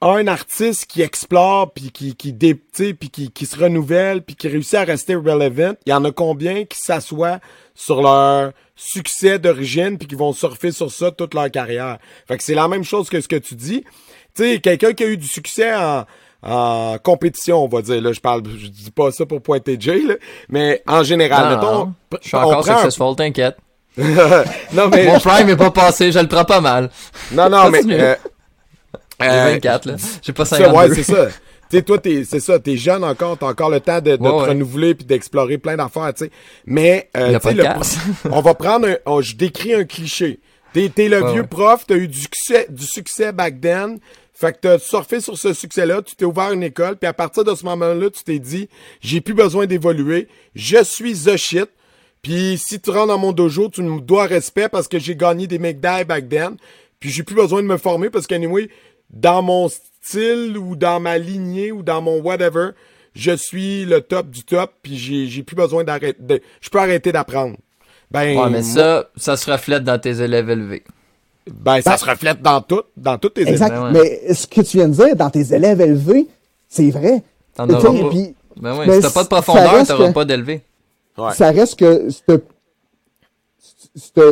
un artiste qui explore puis qui qui puis qui, qui se renouvelle puis qui réussit à rester relevant, il y en a combien qui s'assoient sur leur succès d'origine puis qui vont surfer sur ça toute leur carrière. Fait que c'est la même chose que ce que tu dis. Tu sais, quelqu'un qui a eu du succès en en compétition, on va dire. Là, je parle, je dis pas ça pour pointer Jay, là, mais en général, mettons, je suis encore successful, t'inquiète. non mais mon prime est pas passé, je le prends pas mal. Non non mais euh, j'ai 24, là. J'ai pas 52. ouais, c'est ça. Tu sais, toi, t'es, c'est ça, t'es jeune encore, t'as encore le temps de, de te renouveler puis d'explorer plein d'affaires, tu sais. Mais, euh, tu le, on va prendre un, je décris un cliché. T'es, t'es le vieux prof, t'as eu du succès, du succès back then. Fait que t'as surfé sur ce succès-là, tu t'es ouvert une école, puis à partir de ce moment-là, tu t'es dit, j'ai plus besoin d'évoluer, je suis the shit. Puis si tu rentres dans mon dojo, tu me dois respect parce que j'ai gagné des McDie back then. Puis j'ai plus besoin de me former parce qu'anyway, dans mon style ou dans ma lignée ou dans mon whatever, je suis le top du top, puis j'ai, j'ai plus besoin d'arrêter. Je peux arrêter d'apprendre. Ben, ouais, mais ça, ça se reflète dans tes élèves élevés. Ben, ça ben, se reflète dans tout, dans tous tes exact. élèves. Ben mais ce que tu viens de dire, dans tes élèves élevés, c'est vrai. T'en auras pas. Puis, ben oui, si t'as pas de profondeur, t'auras pas d'élevé. Ouais. Ça reste que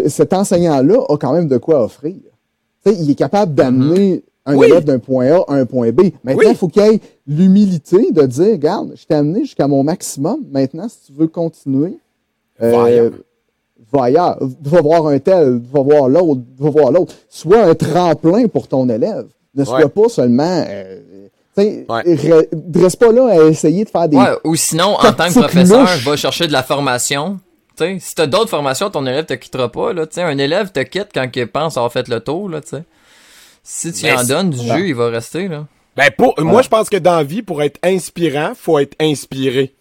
cet enseignant-là a quand même de quoi offrir. sais, il est capable d'amener mm-hmm un élève d'un point A à un point B. Maintenant, il faut qu'il ait l'humilité de dire, regarde, je t'ai amené jusqu'à mon maximum. Maintenant, si tu veux continuer, euh, va ailleurs. Va voir un tel, va voir l'autre, va voir l'autre. Sois un tremplin pour ton élève. Ne sois pas seulement... Euh, ouais. Reste pas là à essayer de faire des... Ouais, ou sinon, en tant que professeur, va chercher de la formation sais. Si t'as d'autres formations, ton élève te quittera pas, là, tu sais. Un élève te quitte quand il pense avoir fait le tour, là, tu sais. Si tu Ben, en donnes du jeu, il va rester, là. Ben, pour, moi, je pense que dans la vie, pour être inspirant, faut être inspiré.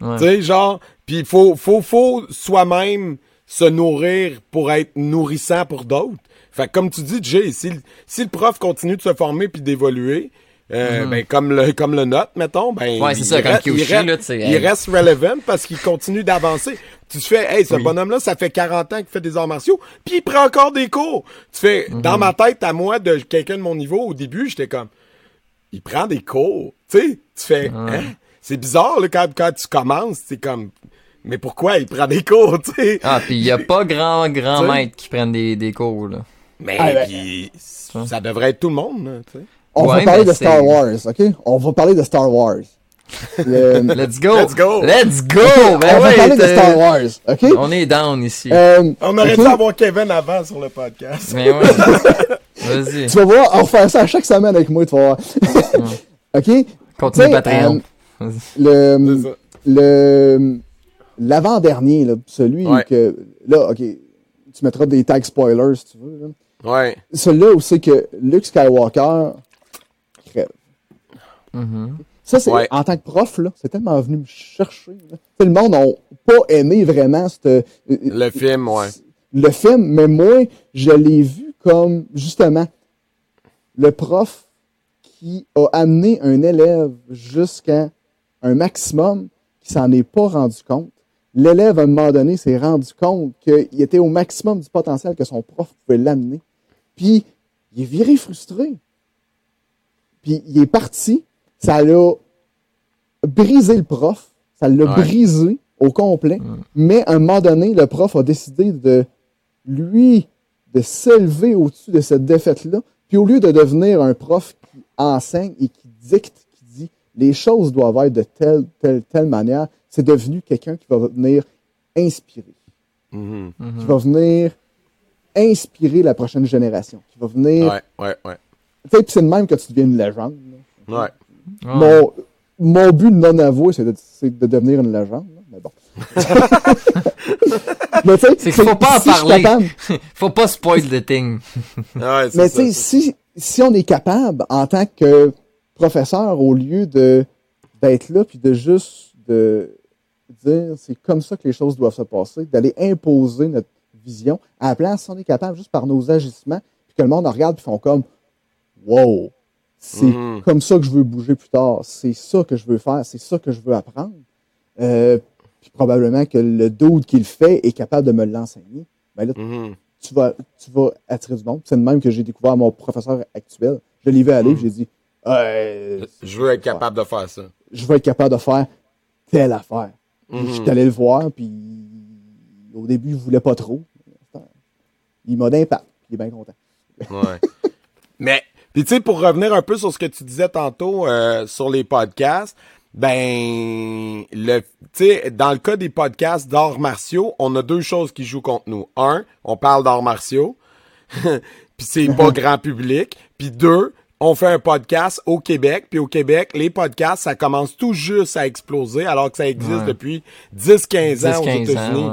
Ouais. Tu sais, genre, puis faut, faut, faut soi-même se nourrir pour être nourrissant pour d'autres. Fait que comme tu dis, Jay, si, le- si le prof continue de se former puis d'évoluer, euh, ben, comme le, comme le note, mettons, ben. Ouais, c'est il ça, comme reste- il reste- là, tu sais, il hey. reste relevant parce qu'il continue d'avancer. Tu te fais, hey, ce Oui. bonhomme-là, ça fait 40 ans qu'il fait des arts martiaux, puis il prend encore des cours. Tu fais, Mhm. dans ma tête, à moi, de quelqu'un de mon niveau, au début, j'étais comme, il prend des cours. Tu sais, tu fais, hein? C'est bizarre, là, quand, quand tu commences, c'est comme, mais pourquoi il prend des cours, tu sais? Ah, pis y a pas grand, grand maître qui prennent des, des cours, là. Mais, Ah, ben- puis, ça devrait être tout le monde, tu sais. On Ouais, va parler de Star Wars, OK? On va parler de Star Wars. Le- Let's go! Let's go. Let's go! on Ben va ouais, parler de Star Wars, OK? On est down ici. Euh, On aurait OK? dû avoir Kevin avant sur le podcast. Mais ouais. Vas-y. Tu vas voir, on va faire ça à chaque semaine avec moi, tu vas voir. OK? Continue Patreon. euh, le, le, l'avant-dernier, là, celui Ouais. que, là, OK, tu mettras des tags spoilers si tu veux, là. Ouais. Celui-là où c'est que Luke Skywalker crève. Mhm. Ça, c'est, Ouais. en tant que prof, là, c'est tellement venu me chercher, là. Sais, Le monde n'a pas aimé vraiment cette, euh, Le film, ouais. le film, mais moi, je l'ai vu comme, justement, le prof qui a amené un élève jusqu'à un maximum qui s'en est pas rendu compte. L'élève, à un moment donné, s'est rendu compte qu'il était au maximum du potentiel que son prof pouvait l'amener. Puis, il est viré frustré. Puis, il est parti. Ça l'a brisé le prof. Ça l'a Ouais. brisé au complet. Mais à un moment donné, le prof a décidé de lui, de s'élever au-dessus de cette défaite-là. Puis au lieu de devenir un prof qui enseigne et qui dicte, qui dit les choses doivent être de telle, telle, telle manière, c'est devenu quelqu'un qui va venir inspirer, Mhm. qui va venir inspirer la prochaine génération, qui va venir. Ouais, ouais, ouais. Tu sais, puis c'est de même que tu deviens une légende. là. Ouais. Ouais. Mon, mon but non avoué, c'est de, c'est de devenir une légende. là. Mais bon. Mais tu sais, faut pas en si parler. Faut pas spoil the thing. Ouais, c'est Mais tu sais, si, si on est capable, en tant que professeur, au lieu de d'être là puis de juste de dire c'est comme ça que les choses doivent se passer, d'aller imposer notre vision, à la place, si on est capable juste par nos agissements, puis que le monde en regarde puis font comme Wow, c'est Mhm. comme ça que je veux bouger plus tard, c'est ça que je veux faire, c'est ça que je veux apprendre. Euh, puis probablement que le dude qui le fait est capable de me l'enseigner. Ben là, Mhm. tu vas, tu vas attirer du monde. C'est de même que j'ai découvert mon professeur actuel. Je l'ai vu aller, j'ai dit, Euh, Je veux être capable de faire ça. je vais être capable de faire telle affaire. Mhm. Je suis allé le voir, puis au début, il voulait pas trop. Il m'a d'impact. Il est bien content. Ouais. Mais, puis tu sais, pour revenir un peu sur ce que tu disais tantôt euh, sur les podcasts, ben, le, tu sais, dans le cas des podcasts d'arts martiaux, on a deux choses qui jouent contre nous. Un, on parle d'arts martiaux, puis c'est pas grand public. Puis deux, on fait un podcast au Québec, puis au Québec, les podcasts, ça commence tout juste à exploser, alors que ça existe Ouais. depuis 10-15 ans aux 10-15 États-Unis.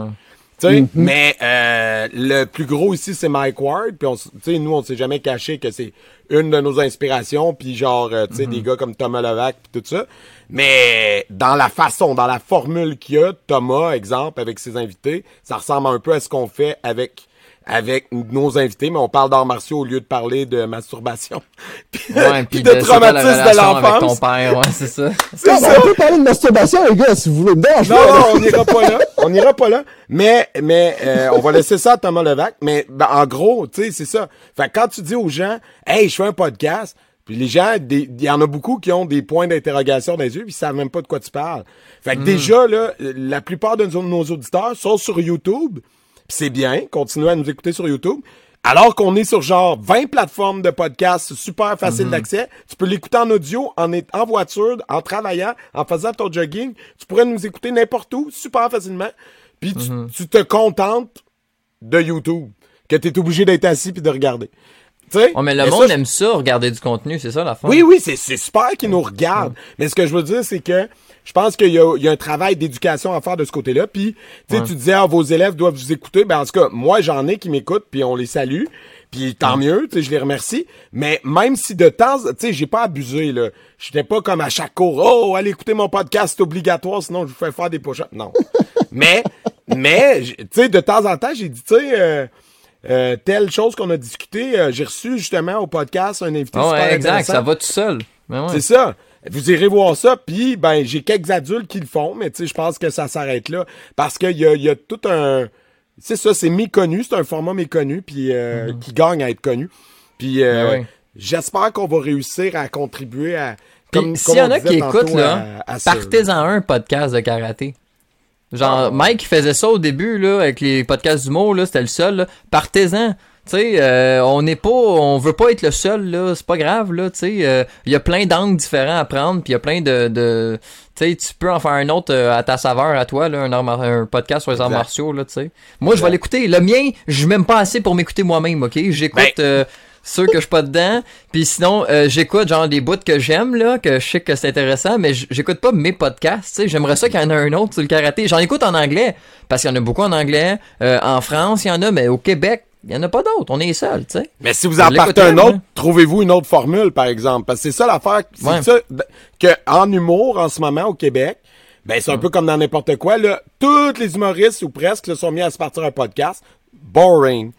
Sais, mais euh, le plus gros ici, c'est Mike Ward. Puis, on s- tu sais, nous, on s'est jamais caché que c'est une de nos inspirations. Puis, genre, euh, tu sais, des gars comme Thomas Levac, puis tout ça. Mais dans la façon, dans la formule qu'il y a, Thomas, exemple, avec ses invités, ça ressemble un peu à ce qu'on fait avec avec nos invités, mais on parle d'arts martiaux au lieu de parler de masturbation. puis, Ouais, puis de, de, traumatisme de avec ton l'enfance. père, ouais, c'est ça. C'est Non, ça. on peut parler de masturbation, les gars, si vous voulez. Non, pas, là. non, on n'ira pas là. On n'ira pas là. Mais, mais, euh, on va laisser ça à Thomas Levac. Mais, ben, en gros, tu sais, c'est ça. Fait que quand tu dis aux gens, hey, je fais un podcast, puis les gens, il y en a beaucoup qui ont des points d'interrogation dans les yeux, puis ils savent même pas de quoi tu parles. Fait que déjà, là, la plupart de nos auditeurs sont sur YouTube. Puis c'est bien, continuez à nous écouter sur YouTube. Alors qu'on est sur genre 20 plateformes de podcasts super facile d'accès, tu peux l'écouter en audio, en, est- en voiture, en travaillant, en faisant ton jogging. Tu pourrais nous écouter n'importe où, super facilement. Puis tu, tu te contentes de YouTube, que tu es obligé d'être assis puis de regarder. Sais? Oh, mais le monde aime ça, regarder du contenu, c'est ça la fin. Oui, oui, c'est super qu'ils nous regardent. Mais ce que je veux dire, c'est que je pense qu'il y, y, a un travail d'éducation à faire de ce côté-là. Puis, tu sais, tu disais, ah, vos élèves doivent vous écouter. Ben, en tout cas, moi, j'en ai qui m'écoutent, puis on les salue. Puis tant mieux, je les remercie. Mais même si de temps, tu sais, j'ai pas abusé, là. J'étais pas comme à chaque cours, oh, allez écouter mon podcast, c'est obligatoire, sinon je vous fais faire des push Non. mais, mais, tu sais, de temps en temps, j'ai dit, tu sais, euh, euh, telle chose qu'on a discuté, euh, j'ai reçu justement au podcast un invité oh, super exact, ça va tout seul. Ben c'est ça. Vous irez voir ça, puis ben j'ai quelques adultes qui le font, mais tu sais, je pense que ça s'arrête là parce qu'il y a, y a tout un c'est ça, c'est méconnu, c'est un format méconnu, puis euh, mhm. qui gagne à être connu. Puis euh, ben j'espère qu'on va réussir à contribuer à. S'il y en a qui écoutent, là, partez-en un podcast de karaté. Genre, ah. Mike faisait ça au début, là, avec les podcasts d'humour, là, c'était le seul, Partez-en. Tu sais, euh, on n'est pas, on veut pas être le seul là, c'est pas grave là. Tu sais, il y a plein d'angles différents à prendre, puis il y a plein de, de tu sais, tu peux en faire un autre à ta saveur à toi là, un, un podcast sur les arts martiaux là. Tu sais, moi je vais l'écouter. Le mien, je m'aime pas assez pour m'écouter moi-même, ok? J'écoute. Ben. Ceux que je suis pas dedans. Puis sinon, j'écoute genre des bouts que j'aime, là, que je sais que c'est intéressant, mais j'écoute pas mes podcasts. tu sais J'aimerais ça qu'il y en ait un autre sur le karaté. J'en écoute en anglais, parce qu'il y en a beaucoup en anglais. en France, il y en a, mais au Québec, il n'y en a pas d'autres. On est seul, tu sais. Mais si vous en partez un autre, trouvez-vous une autre formule, par exemple? Parce que c'est ça l'affaire. C'est ça que en humour, en ce moment, au Québec, ben c'est un peu comme dans n'importe quoi. Là, tous les humoristes, ou presque, sont mis à se partir un podcast. Boring.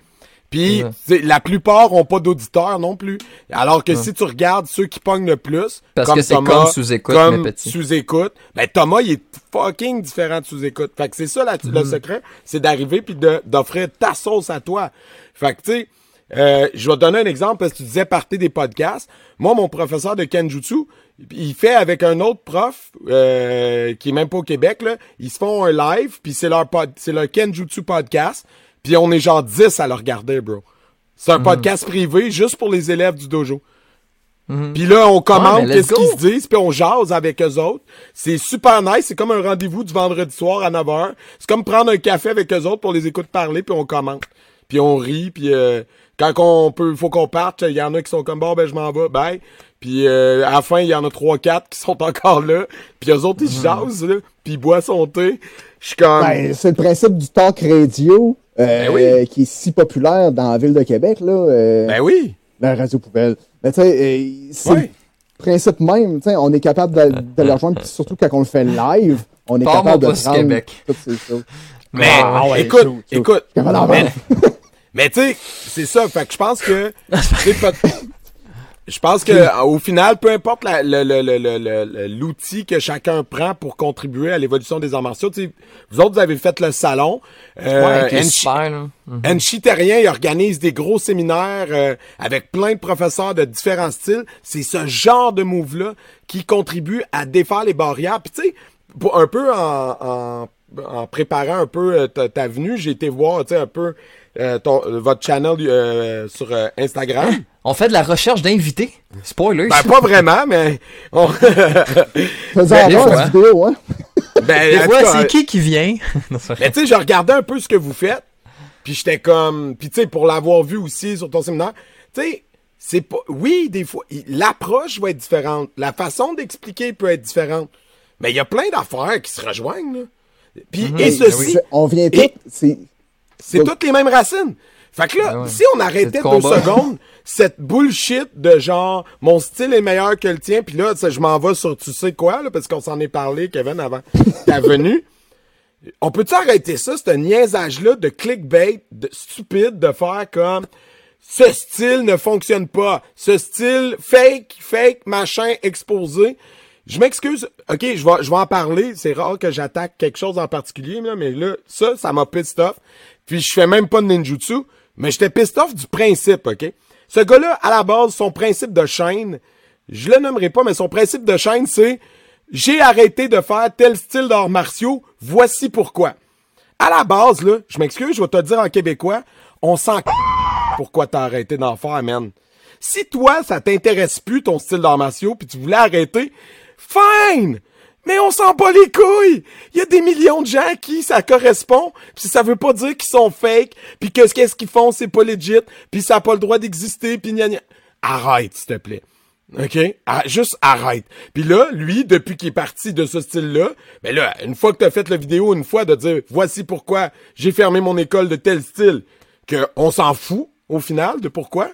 Puis la plupart ont pas d'auditeurs non plus. Alors que si tu regardes ceux qui pognent le plus, parce que c'est comme sous-écoute, comme sous-écoute, ben Thomas il est fucking différent de sous-écoute. Fait que c'est ça le mm-hmm. secret, c'est d'arriver puis d'offrir ta sauce à toi. Fait que tu sais, euh, je vais te donner un exemple parce que tu disais partir des podcasts. Moi, mon professeur de Kenjutsu, il fait avec un autre prof euh, qui est même pas au Québec là, ils se font un live puis c'est leur pod, c'est leur Kenjutsu podcast. Puis on est genre 10 à le regarder, bro. C'est un mhm. podcast privé juste pour les élèves du dojo. Mhm. Puis là, on commente qu'est-ce qu'ils se disent, puis on jase avec eux autres. C'est super nice. C'est comme un rendez-vous du vendredi soir à 9h. C'est comme prendre un café avec eux autres pour les écouter parler, puis on commente. Puis on rit, puis euh, quand on peut, faut qu'on parte, il y en a qui sont comme bon, ben je m'en vais, bye. Puis euh, à la fin, il y en a trois quatre qui sont encore là. Puis eux autres, ils mhm. jasent, là, puis ils boivent son thé. Je suis comme... Ben, c'est le principe du talk radio euh, ben qui est si populaire dans la ville de Québec. Là, euh, ben oui! La radio poubelle. Mais tu sais, euh, c'est le principe même. On est capable de, de le rejoindre, surtout quand on le fait live, on est capable de prendre Québec. toutes ces choses. Mais ah, écoute, écoute. Mais, tu sais, c'est ça. Fait que je pense que Je pense que au final, peu importe l'outil que chacun prend pour contribuer à l'évolution des arts martiaux, vous autres, vous avez fait le salon. Euh, ouais, Enchi Terrien, il organise des gros séminaires euh, avec plein de professeurs de différents styles. C'est ce genre de move-là qui contribue à défaire les barrières. Puis tu sais, un peu en, en, préparant un peu euh, ta, ta venue, j'ai été voir, tu sais, un peu euh, ton, votre channel euh, sur euh, Instagram? On fait de la recherche d'invités. Spoiler. Ben, pas vraiment, mais... On... ben, vidéo, hein? Ben, c'est qui qui vient? mais tu sais, je regardais un peu ce que vous faites, puis j'étais comme... Puis tu sais, pour l'avoir vu aussi sur ton séminaire, tu sais, c'est pas... Oui, des fois, l'approche va être différente. La façon d'expliquer peut être différente. Mais il y a plein d'affaires qui se rejoignent, là. Puis, mhm. et ceci... On vient tout... C'est toutes les mêmes racines. Fait que là, ben si on arrêtait deux secondes, cette bullshit de genre, mon style est meilleur que le tien, puis là, je m'en vais sur tu sais quoi, là, parce qu'on s'en est parlé, Kevin, avant ta venue. On peut-tu arrêter ça, ce niaisage-là de clickbait, de stupide, de faire comme, ce style ne fonctionne pas, ce style fake, fake, machin, exposé. Je m'excuse. OK, je vais, je vais en parler. C'est rare que j'attaque quelque chose en particulier, mais là, ça, ça m'a pissed off. Puis je fais même pas de ninjutsu, mais j'étais pissed off du principe, OK? Ce gars-là, à la base, son principe de chaîne, je le nommerai pas, mais son principe de chaîne, c'est j'ai arrêté de faire tel style d'arts martiaux, voici pourquoi. À la base, là, je m'excuse, je vais te dire en québécois, on sent pourquoi t'as arrêté d'en faire, man. Si toi, ça t'intéresse plus ton style d'arts martiaux, puis tu voulais arrêter, fine! Mais on s'en bat les couilles! Il y a des millions de gens à qui ça correspond, puis ça veut pas dire qu'ils sont fake, puis que qu'est-ce qu'ils font, c'est pas legit, puis ça a pas le droit d'exister, puis gna, gna. Arrête, s'il te plaît. OK? Ah, juste arrête. Puis là, lui, depuis qu'il est parti de ce style-là, ben là, une fois que t'as fait la vidéo, une fois de dire voici pourquoi j'ai fermé mon école de tel style, que on s'en fout au final de pourquoi?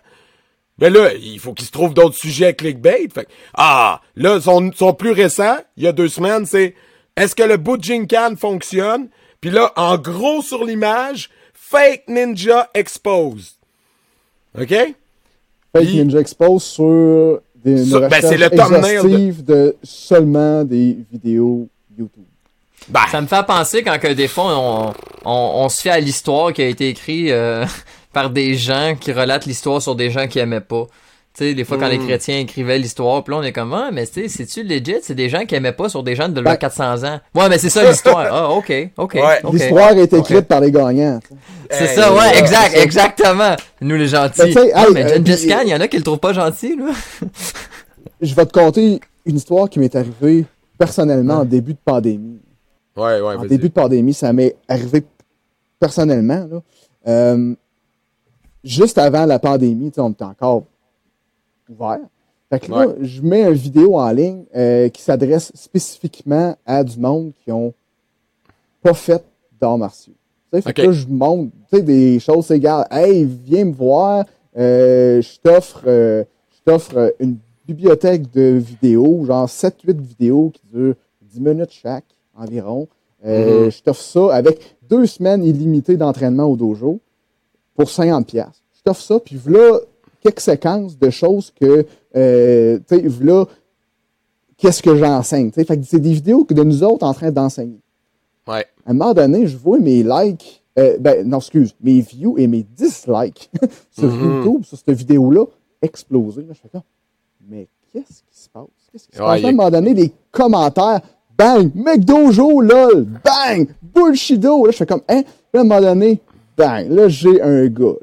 Ben là, il faut qu'il se trouve d'autres sujets à clickbait. Fait, ah, là, son, son plus récent, il y a deux semaines, c'est est-ce que le bout de Jinkan fonctionne? Puis là, en gros sur l'image, Fake Ninja Exposed. OK? Fake Ninja Exposed sur des sur, ben c'est le thumbnail de... seulement des vidéos YouTube. Ben. Ça me fait penser quand que des fois on, on, on se fait à l'histoire qui a été écrite euh, par des gens qui relatent l'histoire sur des gens qui aimaient pas. Tu sais, des fois, quand les hmm. chrétiens écrivaient l'histoire, puis là, on est comme, ah, mais tu sais, c'est-tu legit? C'est des gens qui aimaient pas sur des gens de leur 400 ans. Ouais, mais c'est ça l'histoire. Ah, ok, ok. L'histoire est écrite par les gagnants. C'est ça, ouais, exact, exactement. Nous, les gentils. Ben, ah, mais John euh, il y en a qui le trouvent pas gentil, là. Je vais te conter une histoire qui m'est arrivée personnellement en début de pandémie. Ouais, ouais, En début de pandémie, ça m'est arrivé personnellement, là. Euh, juste avant la pandémie, on était encore ouvert. Fait que là, je mets une vidéo en ligne euh, qui s'adresse spécifiquement à du monde qui ont pas fait d'arts martiaux. Fait que là, je montre des choses égales. Hey, viens me voir, euh, je t'offre euh, je t'offre une bibliothèque de vidéos, genre 7-8 vidéos qui durent 10 minutes chaque environ. Mm-hmm. Je t'offre ça avec deux semaines illimitées d'entraînement au dojo pour 50$. Je t'offre ça, puis voilà quelques séquences de choses que, euh, tu sais, là, qu'est-ce que j'enseigne. Fait que c'est des vidéos que de nous autres en train d'enseigner. Ouais. À un moment donné, je vois mes likes, euh, ben, non, excuse, mes views et mes dislikes sur mm-hmm. YouTube, sur cette vidéo-là, exploser. je fais comme, mais qu'est-ce qui se passe? Qu'est-ce qui se passe? À un moment donné, les commentaires, bang, McDojo, lol, bang, bullshido. Là, je fais comme, hein? à un moment donné, bang, là, j'ai un gars,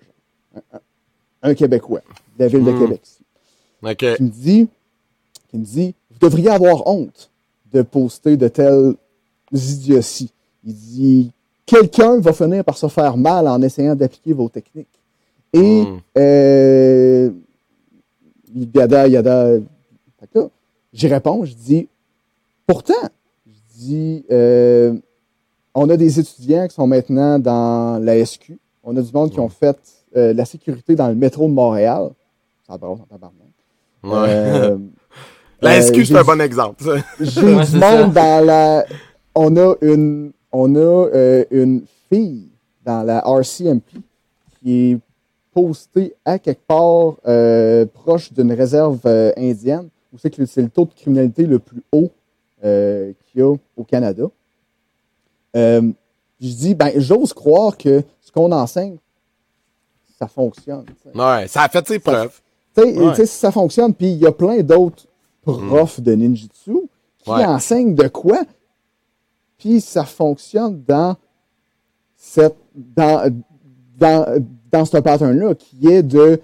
un Québécois, de la ville de. Québec. Qui me dit, qui me dit, vous devriez avoir honte de poster de telles idioties. Il dit, quelqu'un va finir par se faire mal en essayant d'appliquer vos techniques. Et, mm. euh, yada, yada. J'y réponds, je dis, pourtant, je dis, euh, on a des étudiants qui sont maintenant dans la SQ. On a du monde qui ont fait euh, la sécurité dans le métro de Montréal. Ça brasse en tabarnak. Ouais. Euh, la SQ, euh, c'est un bon exemple. J'ai du monde dans la... On a une, on a une fille dans la RCMP qui est postée à quelque part proche d'une réserve indienne où c'est que c'est le taux de criminalité le plus haut qu'il y a au Canada. Je dis, ben, j'ose croire que ce qu'on enseigne ça fonctionne. Ouais, ça a fait ses preuves. Tu sais, si ça fonctionne, puis il y a plein d'autres profs de ninjutsu qui enseignent de quoi, puis ça fonctionne dans cette dans dans, dans ce pattern-là, qui est de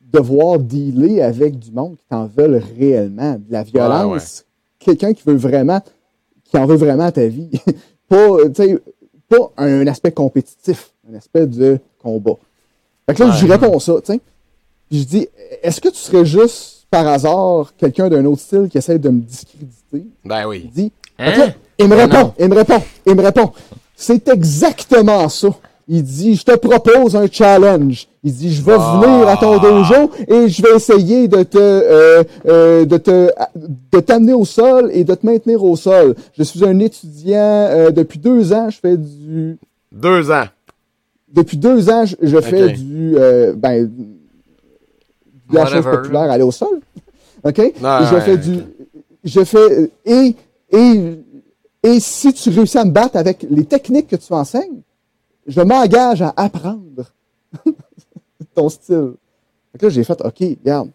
devoir dealer avec du monde qui t'en veulent réellement. De la violence, quelqu'un qui veut vraiment, qui en veut vraiment à ta vie. pas, pas un aspect compétitif, un aspect de combat. Fait que là, je réponds ça, tu sais. Je dis, est-ce que tu serais juste, par hasard, quelqu'un d'un autre style qui essaie de me discréditer? Ben oui. Il dit, hein? il me répond, il me répond, il me répond. C'est exactement ça. Il dit, je te propose un challenge. Il dit, je vais ah. venir à ton dojo et je vais essayer de te, euh, euh, de te, de t'amener au sol et de te maintenir au sol. Je suis un étudiant euh, depuis deux ans. Je fais du. Deux ans depuis deux ans, je, fais du, euh, ben, de la chose populaire, aller au sol. OK? je fais du, je fais, et, et, et si tu réussis à me battre avec les techniques que tu enseignes, je m'engage à apprendre ton style. Donc là, j'ai fait, OK, regarde,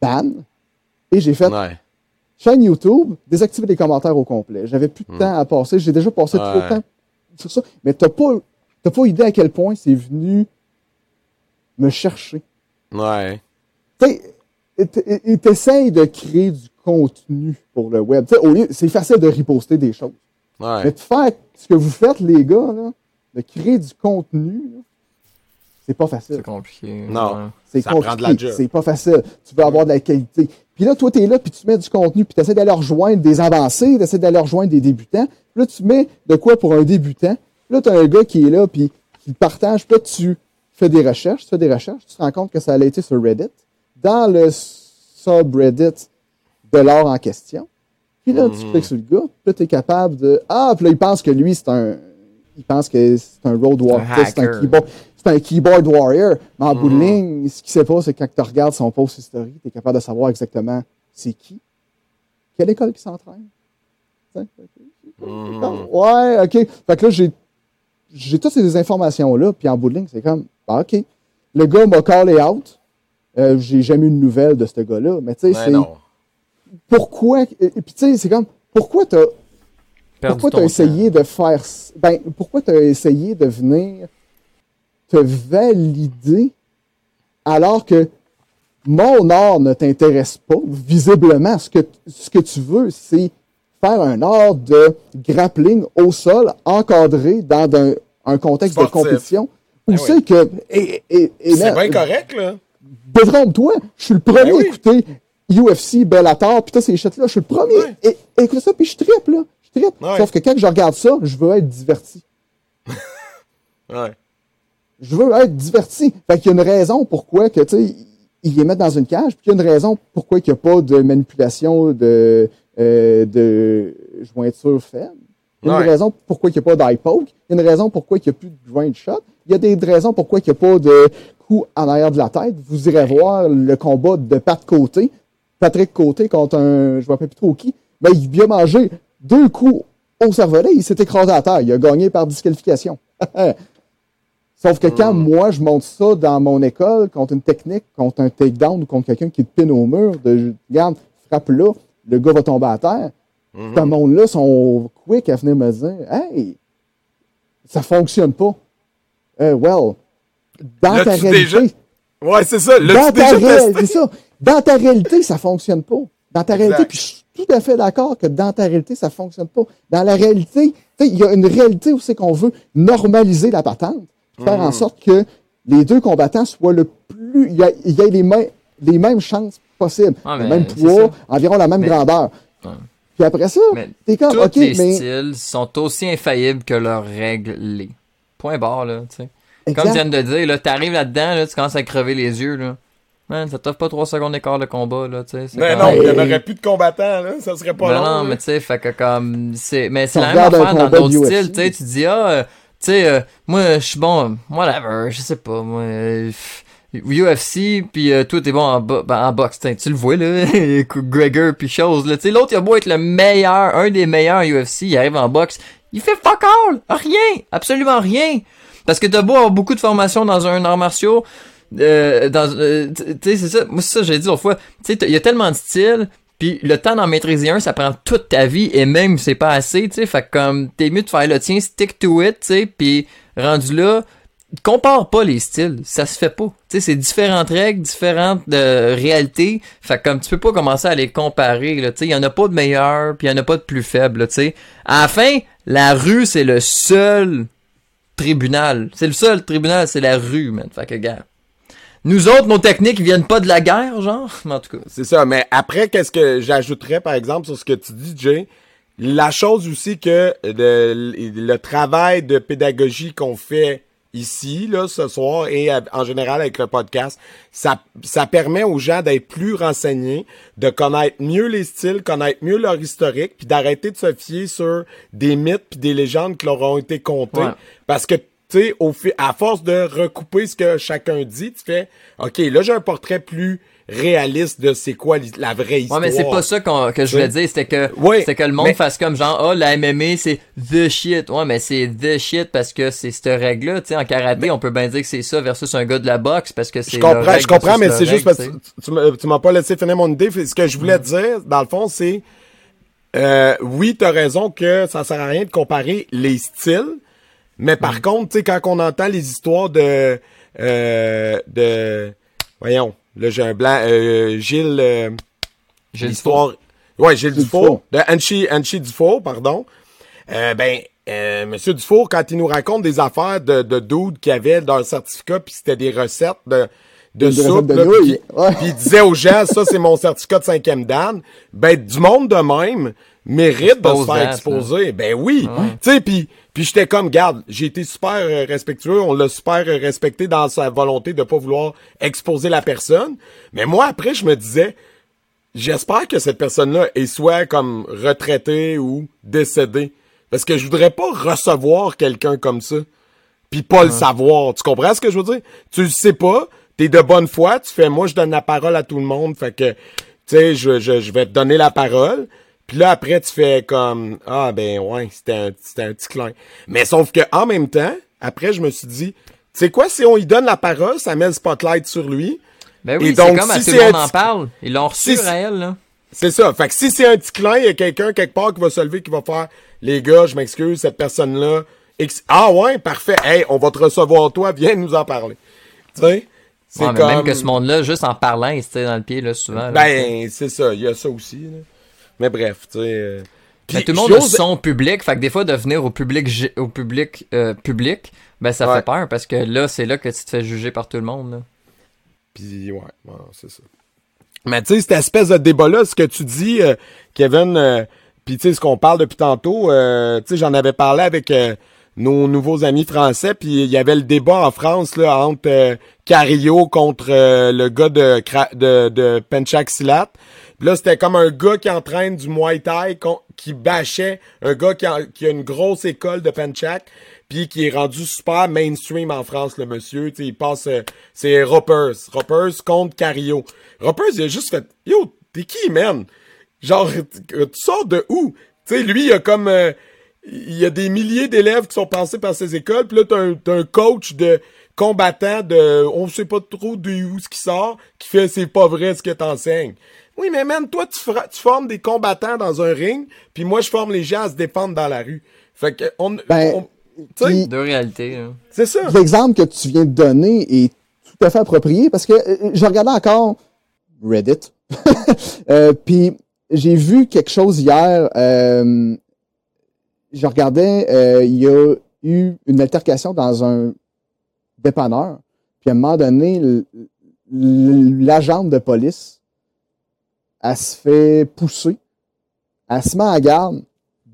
ban, et j'ai fait, chaîne YouTube, désactiver les commentaires au complet. J'avais plus de hmm. temps à passer, j'ai déjà passé trop de temps sur ça, mais t'as pas T'as pas idée à quel point c'est venu me chercher. Ouais. Tu t'essayes de créer du contenu pour le web. C'est facile de riposter des choses. Mais de faire ce que vous faites, les gars, là, de créer du contenu, c'est pas facile. C'est compliqué. Non. C'est compliqué. C'est pas facile. Tu veux avoir de la qualité. Puis là, toi, tu es là, puis tu mets du contenu, puis tu essaies d'aller rejoindre des avancés, tu essaies d'aller rejoindre des débutants. Puis là, tu mets de quoi pour un débutant. Puis là, tu as un gars qui est là, puis qui partage. Puis là, tu fais des recherches, tu fais des recherches, tu te rends compte que ça a été sur Reddit, dans le subreddit de l'or en question. Puis là, tu mhm. cliques sur le gars, puis là, tu es capable de. Ah, puis là, il pense que lui, c'est un. Il pense que c'est un road warrior, c'est un keyboard. C'est un keyboard warrior. Mais en bout de mhm. ligne, ce qui se passe, c'est que quand tu regardes son post historique, tu es capable de savoir exactement c'est qui, quelle école qui s'entraîne. Mhm. Ouais, OK. Fait que là, j'ai, j'ai toutes ces informations-là, puis en bout de ligne, c'est comme, ah, OK. Le gars m'a callé out. Euh, j'ai jamais eu de nouvelles de ce gars-là. Mais tu sais, c'est pourquoi. Et puis, tu sais, c'est comme, pourquoi t'as. Pourquoi t'as essayé de faire. Ben, pourquoi t'as essayé de venir te valider alors que mon art ne t'intéresse pas, visiblement, ce que, ce que tu veux, c'est faire un art de grappling au sol, encadré dans un, contexte de compétition. Où ben c'est que. Et, c'est bien correct, là. Détrompe-toi, je suis le premier ben à écouter UFC, Bellator, puis ces shit-là. Je suis le premier. Et, écoute ça, puis je tripe, là. Je tripe. Sauf que quand je regarde ça, je veux être diverti. ouais. Je veux être diverti. Fait qu'il y a une raison pourquoi que, tu sais, ils les mettent dans une cage, puis il y a une raison pourquoi il n'y a pas de manipulation de, euh, de jointure faible. Il y a une raison pourquoi il n'y a pas d'eye poke. Il y a une raison pourquoi il n'y a plus de joint shot. Il y a des raisons pourquoi il n'y a pas de coup en arrière de la tête. Vous irez voir le combat de de côté. Patrick Côté contre un, je ne me plus trop qui, mais il a mangé deux coups au cervelet, il s'est écrasé à terre. Il a gagné par disqualification. Sauf que quand hmm. moi, je monte ça dans mon école contre une technique, contre un takedown ou contre quelqu'un qui te pine au mur, de regarde, frappe là, le gars va tomber à terre. Mm Ce monde-là sont quick à venir me dire Hey, ça fonctionne pas. Euh, well, dans ta réalité. Ouais, c'est ça. dans ta réalité, ça. Dans ta réalité, ça fonctionne pas. Dans ta réalité, puis je suis tout à fait d'accord que dans ta réalité, ça fonctionne pas. Dans la réalité, il y a une réalité où c'est qu'on veut normaliser la patente, faire en mm. sorte que les deux combattants soient le plus, il y, ait les, les mêmes chances possibles, ah, le même poids, environ la même grandeur. Puis après ça, t'es comme, ok, les styles sont aussi infaillibles que leurs règles les. Point barre, là, tu sais. Comme tu viens de dire, là, t'arrives là-dedans, là, tu commences à crever les yeux, là. Man, ça t'offre pas trois secondes d'écart de combat, là, tu sais. Mais non, il y en aurait plus de combattants, là. Ça serait pas long. Non, mais tu sais, fait que comme, c'est, mais c'est la même affaire dans d'autres styles, tu sais. Tu dis, ah, euh, sais, euh, moi, je suis bon, whatever, je sais pas, moi, euh, UFC, puis euh, toi, t'es bon en, ben, en boxe, tu le vois, là, Gregor, puis chose, là. L'autre, il a beau être le meilleur, un des meilleurs UFC, il arrive en boxe, il fait fuck all! Rien! Absolument rien! Parce que t'as beau avoir beaucoup de formation dans un art martiaux, euh, dans, euh, tu sais, c'est ça. Moi, c'est ça, j'ai dit autrefois. Tu sais, il y a tellement de styles. Puis le temps d'en maîtriser un, ça prend toute ta vie et même c'est pas assez, tu sais. Fait comme t'es mieux de faire le tien, stick to it, tu sais. Puis rendu là, compare pas les styles, ça se fait pas. Tu sais, c'est différentes règles, différentes de réalités. Fait comme tu peux pas commencer à les comparer. Tu sais, y en a pas de meilleurs, puis y en a pas de plus faibles, tu sais. À la fin, la rue c'est le seul tribunal. C'est le seul tribunal, c'est la rue, man. Fait que gars. Nous autres, nos techniques viennent pas de la guerre, genre? Mais en tout cas. C'est ça. Mais après, qu'est-ce que j'ajouterais, par exemple, sur ce que tu dis, Jay? La chose aussi que le, travail de pédagogie qu'on fait ici, là, ce soir, et en général avec le podcast, ça, ça permet aux gens d'être plus renseignés, de connaître mieux les styles, connaître mieux leur historique, puis d'arrêter de se fier sur des mythes puis des légendes qui leur ont été contées. Parce que tu sais, au à force de recouper ce que chacun dit, tu fais, OK, là, j'ai un portrait plus réaliste de c'est quoi la vraie histoire. Ouais, mais c'est pas ça que je voulais dire, c'était que, c'est que le monde fasse comme genre, oh, la MMA, c'est the shit. Ouais, mais c'est the shit parce que c'est cette règle-là, tu sais, en karaté, on peut bien dire que c'est ça versus un gars de la boxe parce que c'est Je comprends, je comprends, mais c'est juste parce que tu, m'as pas laissé finir mon idée. Ce que je voulais mm. dire, dans le fond, c'est, euh, oui, t'as raison que ça sert à rien de comparer les styles, mais par mm. contre, tu sais, quand on entend les histoires de, euh, de, voyons, là j'ai un blanc, euh, Gilles, euh, l'histoire, Ouais, Gilles Dufour. De Anchi, Anchi Dufour, pardon. Euh, ben, euh, Monsieur Dufour, quand il nous raconte des affaires de, de dude qu'il avait dans un certificat, puis c'était des recettes de, de soupe, puis il disait aux gens, ça c'est mon certificat de cinquième dan, ben du monde de même mérite de se faire exposer. Ben oui, tu sais, puis puis j'étais comme, garde, j'ai été super euh, respectueux, on l'a super respecté dans sa volonté de pas vouloir exposer la personne, mais moi après je me disais, j'espère que cette personne-là est soit comme retraitée ou décédée. Parce que je voudrais pas recevoir quelqu'un comme ça. Puis pas le savoir. Tu comprends ce que je veux dire? Tu le sais pas, t'es de bonne foi, tu fais moi je donne la parole à tout le monde. Fait que tu sais, je, je, je vais te donner la parole. Puis là après tu fais comme Ah ben ouais, c'était un, c'était un petit clin. Mais sauf que en même temps, après je me suis dit, tu sais quoi, si on lui donne la parole, ça met le spotlight sur lui. Ben oui, c'est comme si à tout le monde en parle. Ils l'ont reçu si, réel, là. C'est ça. Fait que si c'est un petit clin, il y a quelqu'un quelque part qui va se lever, qui va faire Les gars, je m'excuse, cette personne-là. Ah ouais, parfait. Hey, on va te recevoir toi, viens nous en parler. Tu sais? C'est comme... Même que ce monde-là, juste en parlant, il se dans le pied, là, souvent. ben, c'est ça. Il y a ça aussi. Là. Mais bref, tu sais. Euh... tout le monde a son public, fait que des fois de venir au public au public euh, public, ben ça fait peur parce que là c'est là que tu te fais juger par tout le monde. Là. Puis ouais, c'est ça. Mais tu sais, cette espèce de débat-là, ce que tu dis, euh, Kevin, euh, puis tu sais, ce qu'on parle depuis tantôt, tu sais, j'en avais parlé avec nos nouveaux amis français, puis il y avait le débat en France là entre Cario contre le gars de de, de Penchak Silat. Là, c'était comme un gars qui entraîne du Muay Thai qui bâchait un gars qui a, une grosse école de Penchak puis qui est rendu super mainstream en France, le monsieur. sais, il passe... Euh, c'est Roppers. Roppers contre Cario. Roppers, il a juste fait... Yo, t'es qui, man? Genre, tu sors de où? Tu sais, lui, il a comme... Euh, il y a des milliers d'élèves qui sont passés par ses écoles, puis là, t'as un, un coach de combattant de... On sait pas trop d'où ce qui sort, qui fait « c'est pas vrai ce que t'enseignes ». Oui, mais man, toi, tu, tu formes des combattants dans un ring, puis moi, je forme les gens à se défendre dans la rue. Fait que on, ben, on de réalité. Hein. C'est ça. L'exemple que tu viens de donner est tout à fait approprié parce que euh, je regardais encore Reddit. euh, Puis j'ai vu quelque chose hier. Euh, je regardais, euh, il y a eu une altercation dans un dépanneur. Puis à un moment donné, l'agent de police, elle se fait pousser. Elle se met à garde,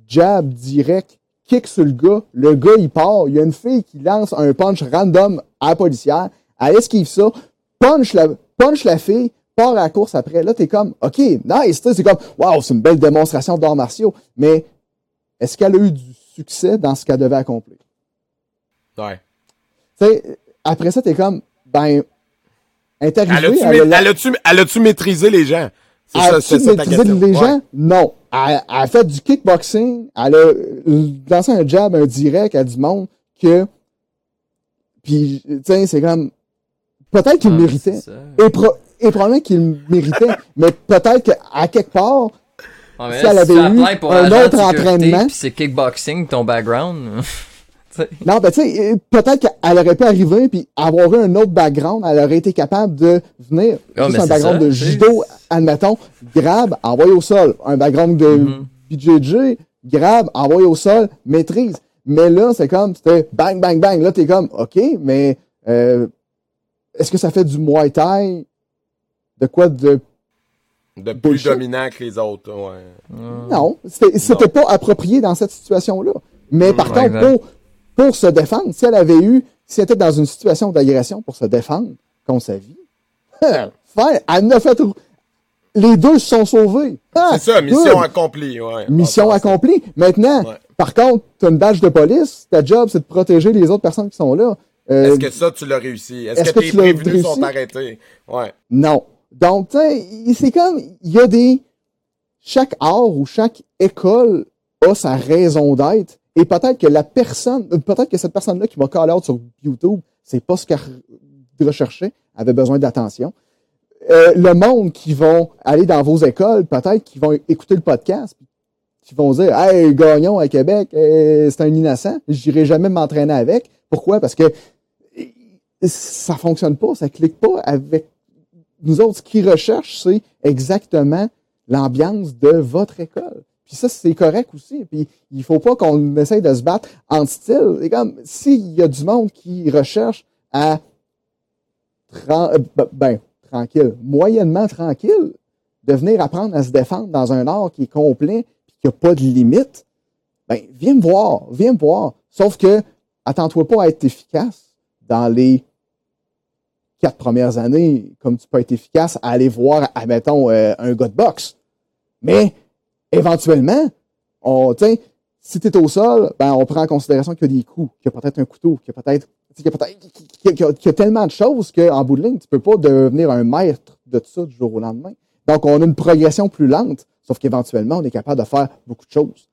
jab direct kick sur le gars, le gars il part, il y a une fille qui lance un punch random à la policière, elle esquive ça, punch la, punch la fille, part à la course après. Là, t'es comme, OK, nice, c'est comme, wow, c'est une belle démonstration d'arts martiaux, mais est-ce qu'elle a eu du succès dans ce qu'elle devait accomplir? Ouais. Tu sais, après ça, t'es comme, ben, interviewé. Elle a-tu elle a maîtrisé les gens? As-tu maîtrisé les gens? Non elle, a fait du kickboxing, elle a lancé un jab, un direct à du monde que. Puis, tu sais, c'est comme. Peut-être qu'il méritait. Et, probablement qu'il méritait, mais peut-être qu'à quelque part, si elle avait eu un autre entraînement. c'est kickboxing, ton background. non, ben tu sais, euh, peut-être qu'elle aurait pu arriver puis avoir eu un autre background, elle aurait été capable de venir oh, juste un background de judo, admettons, grab, envoyer au sol, un background de mm BJJ, grab, envoyer au sol, maîtrise. Mais là, c'est comme, c'était bang, bang, bang. Là, t'es comme, OK, mais euh, est-ce que ça fait du Muay Thai? De quoi de... De plus dominant que les autres, ouais. Non, c'était pas approprié dans cette situation-là. Mais par contre, pour, pour se défendre. Si elle avait eu, si elle était dans une situation d'agression pour se défendre contre sa vie, faire, elle n'a fait les deux se sont sauvés. Ah, c'est ça, mission accomplie. Ouais, mission accomplie. Maintenant, par contre, tu as une badge de police, ta job, c'est de protéger les autres personnes qui sont là. Euh, est-ce que ça, tu l'as réussi? Est-ce que, tes prévenus sont arrêtés? Ouais. Non. Donc, tu c'est comme, il y a des... Chaque art ou chaque école a sa raison d'être. Et peut-être que la personne, peut-être que cette personne-là qui va call out sur YouTube, c'est pas ce qu'elle recherchait, avait besoin d'attention. Euh, le monde qui vont aller dans vos écoles, peut-être qu'ils vont écouter le podcast, qui vont dire Hey, Gagnon à Québec, euh, c'est un innocent, j'irai jamais m'entraîner avec. Pourquoi? Parce que ça fonctionne pas, ça clique pas avec nous autres. Ce qu'ils recherchent, c'est exactement l'ambiance de votre école. Puis ça, c'est correct aussi. Puis il faut pas qu'on essaye de se battre en style. Et comme s'il y a du monde qui recherche à euh, ben, tranquille, moyennement tranquille, de venir apprendre à se défendre dans un art qui est complet et qui n'a pas de limite, ben, viens me voir, viens me voir. Sauf que, attends-toi pas à être efficace dans les quatre premières années, comme tu peux être efficace à aller voir, admettons, euh, un gars de boxe. Mais, éventuellement, on, si tu es au sol, ben, on prend en considération qu'il y a des coups, qu'il y a peut-être un couteau, qu'il y a peut-être qu'il y, a tellement de choses qu'en bout de ligne, tu peux pas devenir un maître de tout ça du jour au lendemain. Donc, on a une progression plus lente, sauf qu'éventuellement, on est capable de faire beaucoup de choses.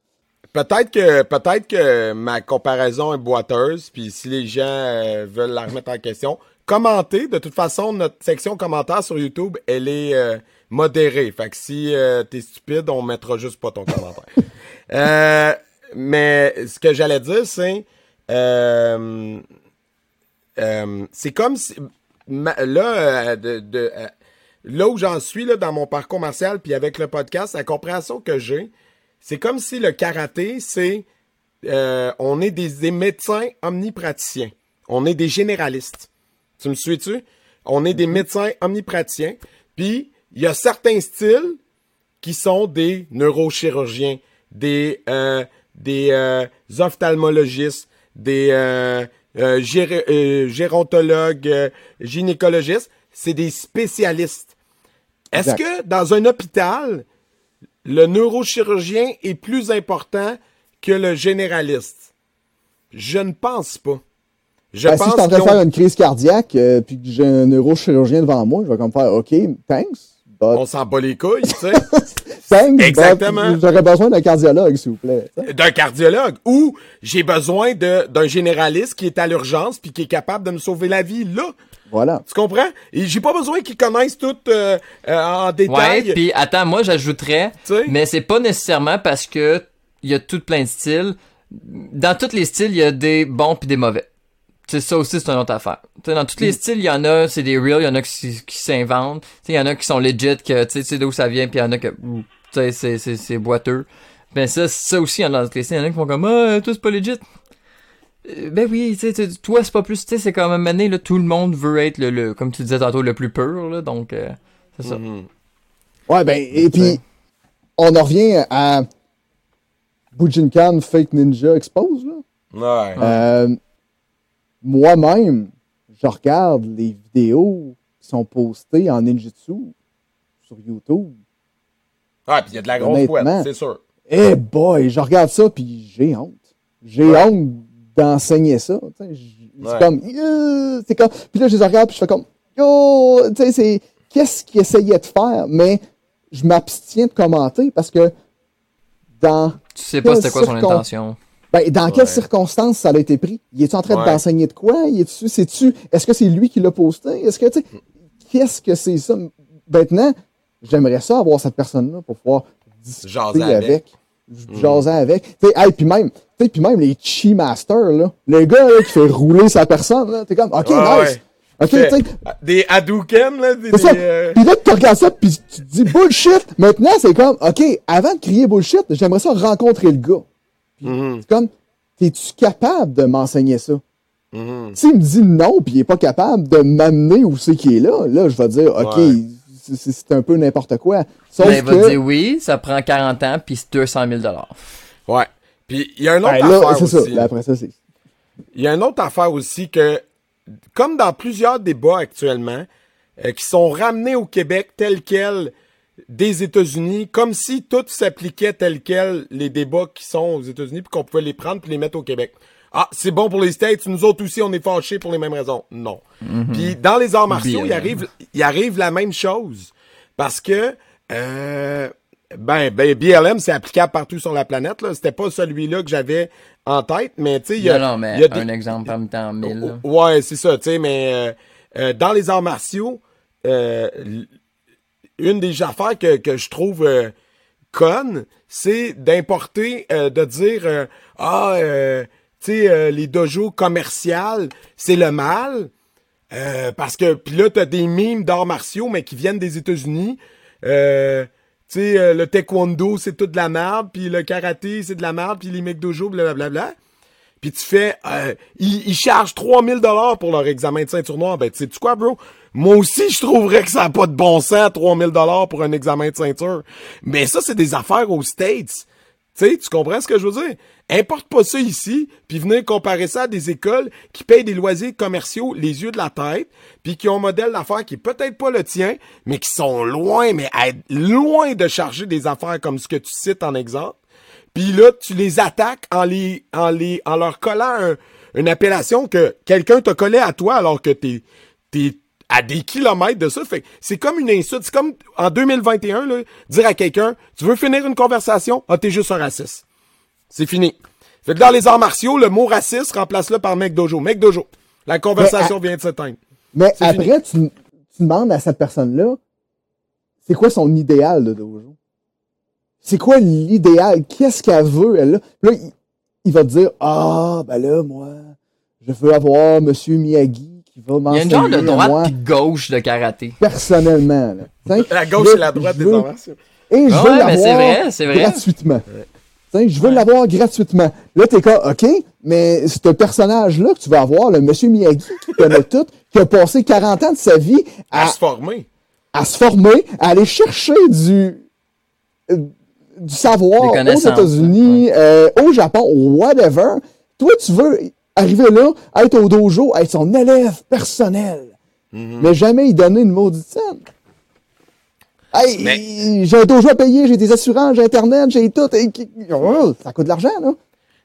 Peut-être que peut-être que ma comparaison est boiteuse, puis si les gens euh, veulent la remettre en question, commentez. De toute façon, notre section commentaires sur YouTube, elle est euh, modérée. Fait que si euh, t'es stupide, on mettra juste pas ton commentaire. mais ce que j'allais dire, c'est c'est comme si là de là où j'en suis là, dans mon parcours martial, puis avec le podcast, la compréhension que j'ai, c'est comme si le karaté, c'est euh, on est des, médecins omnipraticiens. On est des généralistes. Tu me suis-tu? On est des médecins omnipraticiens. Puis, il y a certains styles qui sont des neurochirurgiens, des, euh, des euh, ophtalmologistes, des gérontologues, gynécologistes. C'est des spécialistes. Est-ce que dans un hôpital, le neurochirurgien est plus important que le généraliste? Je ne pense pas. Je ben, pense si je suis en train de faire une crise cardiaque, euh, puis que j'ai un neurochirurgien devant moi, je vais comme faire OK, thanks. On s'en bat les couilles, tu sais. thanks, Exactement. J'aurais besoin d'un cardiologue, s'il vous plaît. D'un cardiologue. Ou j'ai besoin d'un généraliste qui est à l'urgence puis qui est capable de me sauver la vie là. Voilà. Tu comprends? Et j'ai pas besoin qu'ils connaissent tout euh, euh, en détail. Ouais, puis attends, moi j'ajouterais, mais c'est pas nécessairement parce que il y a tout plein de styles. Dans tous les styles, il y a des bons puis des mauvais. C'est ça aussi, c'est une autre affaire. dans tous les mm. styles, il y en a, c'est des real, il y en a qui, s'inventent. Il y en a qui sont legit, que tu sais d'où ça vient, puis il y en a que c'est, c'est, boiteux. Ben ça, ça aussi, il y en a il y en a qui font comme Ah, tout c'est pas legit. Euh, ben oui, tu sais, toi, c'est pas plus, tu sais, c'est comme année, là, tout le monde veut être le, comme tu disais tantôt, le plus pur, là, donc, euh, c'est ça. Mm-hmm. Ouais, ben, et puis, on en revient à Bujinkan Fake Ninja Expose, là. Ouais. Euh, moi-même, je regarde les vidéos qui sont postées en ninjutsu sur YouTube. Ah, puis il y a de la grosse poète, c'est sûr. Eh boy, je regarde ça, puis j'ai honte. J'ai honte d'enseigner ça. C'est comme, c'est comme, puis là je les regarde puis je fais comme, yo, tu sais, c'est, qu'est-ce qu'ils essayaient de faire, mais je m'abstiens de commenter parce que dans. Tu sais pas c'était quoi son intention. Ben, dans quelles circonstances ça a été pris? Il est-tu en train d'enseigner de quoi? Il est-tu, c'est-tu, est-ce que c'est lui qui l'a posté? Est-ce que, tu sais, qu'est-ce que c'est ça? Maintenant, j'aimerais ça avoir cette personne-là pour pouvoir discuter avec. Mm. jaser avec. T'sais, hey, puis même, puis même les chi masters là, le gars là, qui fait rouler sa personne là, t'es comme OK, nice. OK, t'sais. Des Hadouken là, des, ça. Euh, puis là tu regardes ça puis tu te dis bullshit. Maintenant, c'est comme OK, avant de crier bullshit, j'aimerais ça rencontrer le gars. Mm-hmm. C'est comme t'es-tu capable de m'enseigner ça? Mm-hmm. S'il me dit non, puis il est pas capable de m'amener où c'est qu'il est là, là je vais dire OK, c'est un peu n'importe quoi. Sauf ben, il va dire oui, ça prend 40 ans, puis c'est 200 000 Ouais. Puis il y a une autre affaire aussi. Ben, après ça, c'est... Il y a une autre affaire aussi que, comme dans plusieurs débats actuellement, euh, qui sont ramenés au Québec tel quel des États-Unis, comme si tout s'appliquait tel quel les débats qui sont aux États-Unis, puis qu'on pouvait les prendre puis les mettre au Québec. Ah, c'est bon pour les States, nous autres aussi, on est fâchés pour les mêmes raisons. Non. Mhm. Puis dans les arts martiaux, il arrive, il arrive la même chose. Parce que, euh, ben, ben, BLM, c'est applicable partout sur la planète. Là. C'était pas celui-là que j'avais en tête, mais tu sais, il y a... Non, non, mais y a un exemple parmi tant mille. Ouais, c'est ça, tu sais, mais euh, euh, dans les arts martiaux, euh, une des affaires que, que je trouve conne, c'est d'importer, de dire, ah, tu sais, euh, les dojos commerciales, c'est le mal. Euh, parce que, puis là, t'as des mimes d'arts martiaux, mais qui viennent des États-Unis. Euh, tu sais, euh, le taekwondo, c'est tout de la merde, puis le karaté, c'est de la merde, puis les mecs dojo, blablabla. Puis tu fais, euh, ils, ils, chargent 3000 dollars pour leur examen de ceinture noire. Ben, tu sais, tu quoi, bro? Moi aussi, je trouverais que ça n'a pas de bon sens, 3000 dollars pour un examen de ceinture. Mais ça, c'est des affaires aux States. Tu sais, tu comprends ce que je veux dire? Importe pas ça ici, puis venez comparer ça à des écoles qui payent des loisirs commerciaux les yeux de la tête, puis qui ont un modèle d'affaires qui est peut-être pas le tien, mais qui sont loin, mais loin de charger des affaires comme ce que tu cites en exemple. Puis là, tu les attaques en les, en les, en leur collant une appellation que quelqu'un t'a collé à toi alors que t'es, t'es à des kilomètres de ça. Fait c'est comme une insulte. C'est comme en 2021, là, dire à quelqu'un, tu veux finir une conversation? Ah, t'es juste un raciste. C'est fini. Fait que dans les arts martiaux, le mot raciste remplace le par mec dojo. Mec dojo. La conversation vient de s'éteindre. Mais après, tu, demandes à cette personne-là, c'est quoi son idéal de dojo? C'est quoi l'idéal? Qu'est-ce qu'elle veut, elle, là? Là, il, va te dire, ah, ben là, moi, je veux avoir Monsieur Miyagi il y a une genre de droite et de gauche de karaté. Personnellement. la gauche et la droite des inventions. Et je veux l'avoir gratuitement. je veux l'avoir gratuitement. Là, t'es comme, OK, mais ce personnage-là que tu vas avoir, le monsieur Miyagi, qui connaît tout, qui a passé 40 ans de sa vie à, se former. À se former, à aller chercher du, euh, du savoir aux États-Unis, euh, au Japon, whatever. Toi, tu veux arriver là, être au dojo, être son élève personnel, mhm. mais jamais y donner une maudite scène. Hey, j'ai un dojo à payer, j'ai des assurances, j'ai Internet, j'ai tout. Oh, ça coûte de l'argent, là.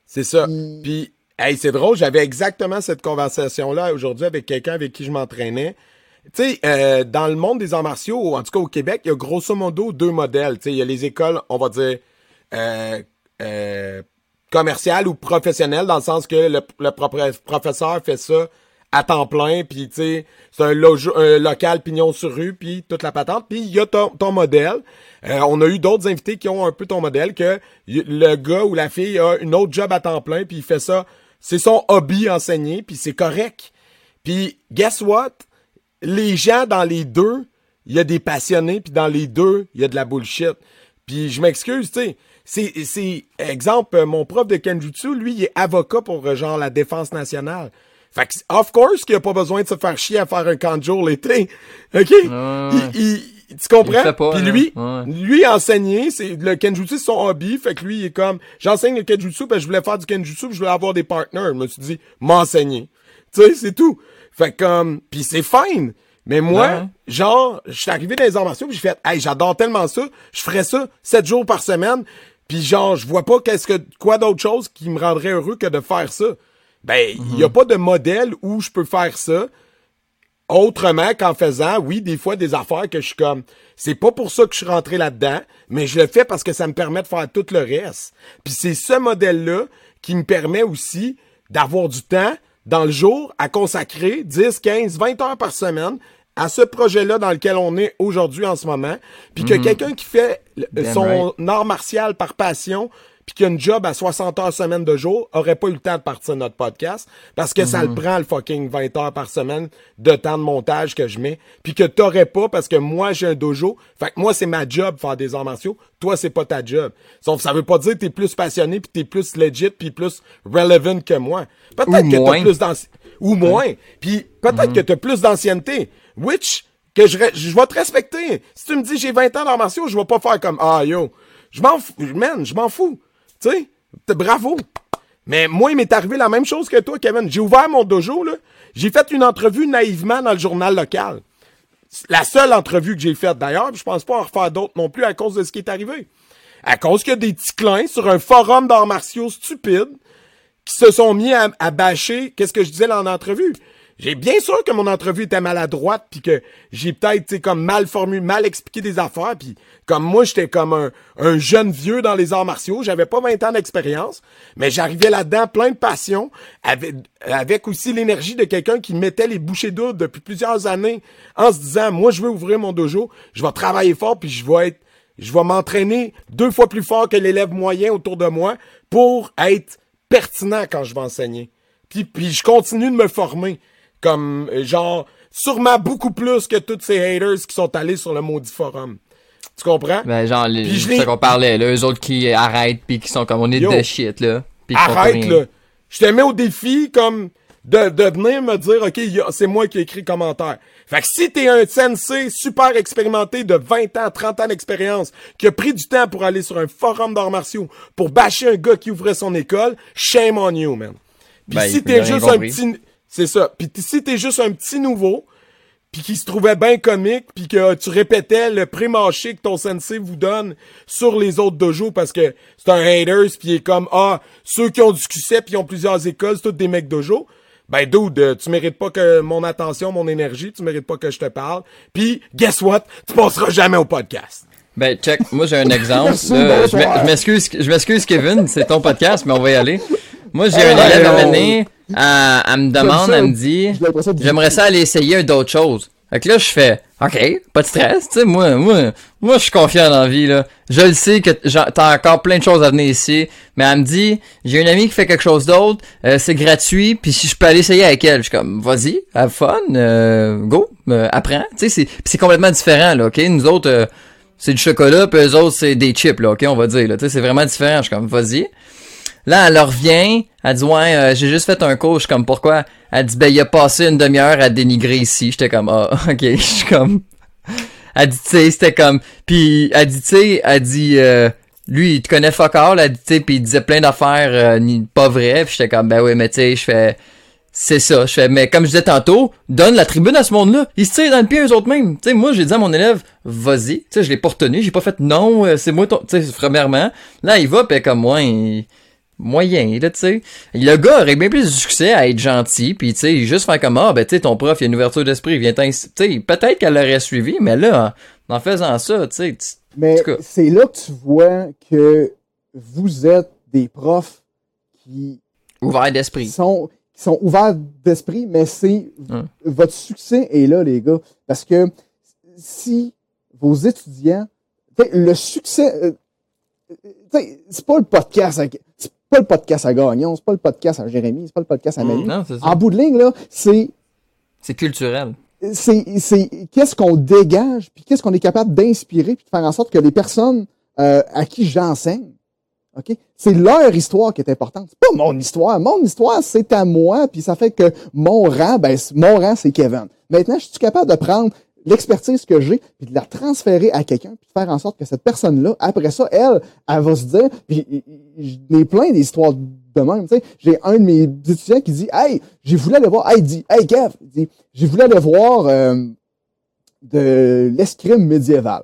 C'est ça. Puis, hey, c'est drôle, j'avais exactement cette conversation-là aujourd'hui avec quelqu'un avec qui je m'entraînais. Tu sais, euh, dans le monde des arts martiaux, en tout cas au Québec, il y a grosso modo deux modèles. Tu sais, il y a les écoles, on va dire, euh, euh, commercial ou professionnel dans le sens que le, le professeur fait ça à temps plein puis tu sais c'est un, local pignon sur rue puis toute la patente. Puis il y a ton, ton modèle. Euh, on a eu d'autres invités qui ont un peu ton modèle que le gars ou la fille a une autre job à temps plein puis il fait ça. C'est son hobby enseigner puis c'est correct. Puis guess what? Les gens dans les deux il y a des passionnés puis dans les deux il y a de la bullshit. Puis je m'excuse tu sais c'est, c'est, exemple, mon prof de Kenjutsu, lui, il est avocat pour, euh, genre, la défense nationale. Fait que, of course qu'il a pas besoin de se faire chier à faire un kanjo l'été. OK? Il, tu comprends? Puis lui, lui enseigner, c'est le kenjutsu c'est son hobby, fait que lui il est comme j'enseigne le kenjutsu parce que je voulais faire du kenjutsu, puis je voulais avoir des partners. Je me suis dit m'enseigner. Tu sais, c'est tout. Fait comme puis c'est fine. Mais moi, genre, je suis arrivé dans les arts puis j'ai fait "Hey, j'adore tellement ça, je ferais ça sept jours par semaine." Puis genre, je vois pas qu'est-ce que quoi d'autre chose qui me rendrait heureux que de faire ça. Ben, il n'y a mhm. pas de modèle où je peux faire ça autrement qu'en faisant, oui, des fois des affaires que je suis comme, c'est pas pour ça que je suis rentré là-dedans, mais je le fais parce que ça me permet de faire tout le reste. Puis c'est ce modèle-là qui me permet aussi d'avoir du temps dans le jour à consacrer 10, 15, 20 heures par semaine à ce projet-là dans lequel on est aujourd'hui en ce moment, puis que mhm. quelqu'un qui fait son art martial par passion, puis qui a une job à 60 heures semaine de jour, aurait pas eu le temps de partir de notre podcast, parce que ça le mhm. prend le fucking 20 heures par semaine de temps de montage que je mets, puis que t'aurais pas, parce que moi j'ai un dojo, fait que moi c'est ma job faire des arts martiaux, toi c'est pas ta job. Sauf ça veut pas dire que t'es plus passionné, puis t'es plus legit, puis plus relevant que moi. Peut-être que t'as plus d'ancienneté. Ou moins. Puis peut-être mhm. que t'as plus d'ancienneté. Which, que je, je vais te respecter. Si tu me dis j'ai 20 ans d'arts martiaux, je vais pas faire comme, ah yo, je m'en fous, man, je m'en fous. Tu sais, bravo. Mais moi, il m'est arrivé la même chose que toi, Kevin. J'ai ouvert mon dojo, là. J'ai fait une entrevue naïvement dans le journal local. La seule entrevue que j'ai faite, d'ailleurs, je pense pas en refaire d'autres non plus à cause de ce qui est arrivé. À cause qu'il y a des ticlins sur un forum d'arts martiaux stupide qui se sont mis à, à bâcher qu'est-ce que je disais dans l'entrevue? J'ai bien sûr que mon entrevue était maladroite puis que j'ai peut-être comme mal formulé, mal expliqué des affaires puis comme moi j'étais comme un, un, jeune vieux dans les arts martiaux, j'avais pas 20 ans d'expérience, mais j'arrivais là-dedans plein de passion avec, avec aussi l'énergie de quelqu'un qui mettait les bouchées d'eau depuis plusieurs années en se disant moi je veux ouvrir mon dojo, je vais travailler fort puis je vais être je vais m'entraîner deux fois plus fort que l'élève moyen autour de moi pour être pertinent quand je vais enseigner. Puis, puis je continue de me former. Comme, genre, sûrement beaucoup plus que tous ces haters qui sont allés sur le maudit forum. Tu comprends? Ben, genre, les, ça qu'on parlait, là, eux autres qui arrêtent puis qui sont comme, on est de shit, là. Arrête, là. Je te mets au défi, comme, de, de venir me dire, OK, c'est moi qui ai écrit le commentaire. Fait que si t'es un sensei super expérimenté de 20 ans, 30 ans d'expérience, qui a pris du temps pour aller sur un forum d'arts martiaux, pour bâcher un gars qui ouvrait son école, shame on you, man. Puis ben, si t'es juste un petit... C'est ça. Puis si t'es juste un petit nouveau, puis qui se trouvait bien comique, puis que tu répétais le pré-marché que ton sensei vous donne sur les autres dojos parce que c'est un haters, puis il est comme, ah, ceux qui ont du succès puis ont plusieurs écoles, c'est tous des mecs dojo. Ben, dude, tu mérites pas que mon attention, mon énergie, tu mérites pas que je te parle. Puis, guess what? Tu passeras jamais au podcast. Ben, check, moi j'ai un exemple. je m'excuse, je m'excuse Kevin, c'est ton podcast, mais on va y aller. Moi j'ai un élève à mener, elle, me demande, elle me dit, j'aimerais ça aller essayer d'autres choses. Fait que là, je fais, OK, pas de stress, tu sais, moi, moi, moi, je suis confiant dans la vie, là. Je le sais que t'as encore plein de choses à venir ici, mais elle me dit, j'ai une amie qui fait quelque chose d'autre, euh, c'est gratuit, puis si je peux aller essayer avec elle, je suis comme, vas-y, have fun, euh, go, euh, apprends, tu sais, c'est, c'est complètement différent, là, OK? Nous autres, c'est du chocolat, puis eux autres, c'est des chips, là, OK, on va dire, là, tu sais, c'est vraiment différent, je suis comme, vas-y. Là, elle revient, elle dit ouais, euh, j'ai juste fait un cours, je suis comme pourquoi? Elle dit ben il a passé une demi-heure à dénigrer ici. J'étais comme ah ok, je suis comme. Elle dit tu sais c'était comme puis elle dit tu sais elle dit euh, lui il te connaît fuck all, elle dit tu sais puis il disait plein d'affaires euh, ni pas vraies. Puis j'étais comme ben oui mais tu sais je fais c'est ça, je fais, mais comme je disais tantôt, donne la tribune à ce monde-là. Ils se tirent dans le pied eux autres mêmes. Tu sais, moi, j'ai dit à mon élève, vas-y. Tu sais, je l'ai pas retenu, j'ai pas fait non, c'est moi ton, tu sais, premièrement. Là, il va, pis comme moi, il, moyen, là, tu sais. Le gars aurait bien plus de succès à être gentil, puis tu sais, juste faire comme, ah, ben, tu sais, ton prof, il a une ouverture d'esprit, il vient tu sais, peut-être qu'elle l'aurait suivi, mais là, en, faisant ça, tu sais. Mais c'est là que tu vois que vous êtes des profs qui. Ouverts d'esprit. Sont, qui sont ouverts d'esprit, mais c'est. Votre succès est là, les gars. Parce que si vos étudiants. Le succès. Euh, c'est pas le podcast pas le podcast à Gagnon, c'est pas le podcast à Jérémy, c'est pas le podcast à Manu. Mm, en bout de ligne, là, c'est. C'est culturel. C'est, c'est qu'est-ce qu'on dégage, puis qu'est-ce qu'on est capable d'inspirer, puis de faire en sorte que les personnes euh, à qui j'enseigne, ok, c'est leur histoire qui est importante. C'est pas mon histoire. Mon histoire, c'est à moi, puis ça fait que mon rang, ben mon rang, c'est Kevin. Maintenant, je suis capable de prendre l'expertise que j'ai, puis de la transférer à quelqu'un, puis de faire en sorte que cette personne-là, après ça, elle, elle va se dire, puis j'ai plein d'histoires de même, tu sais. J'ai un de mes étudiants qui dit, hey, j'ai voulu aller voir, hey, dit, hey, Kev, dit, j'ai voulu aller voir euh, de l'escrime médiéval.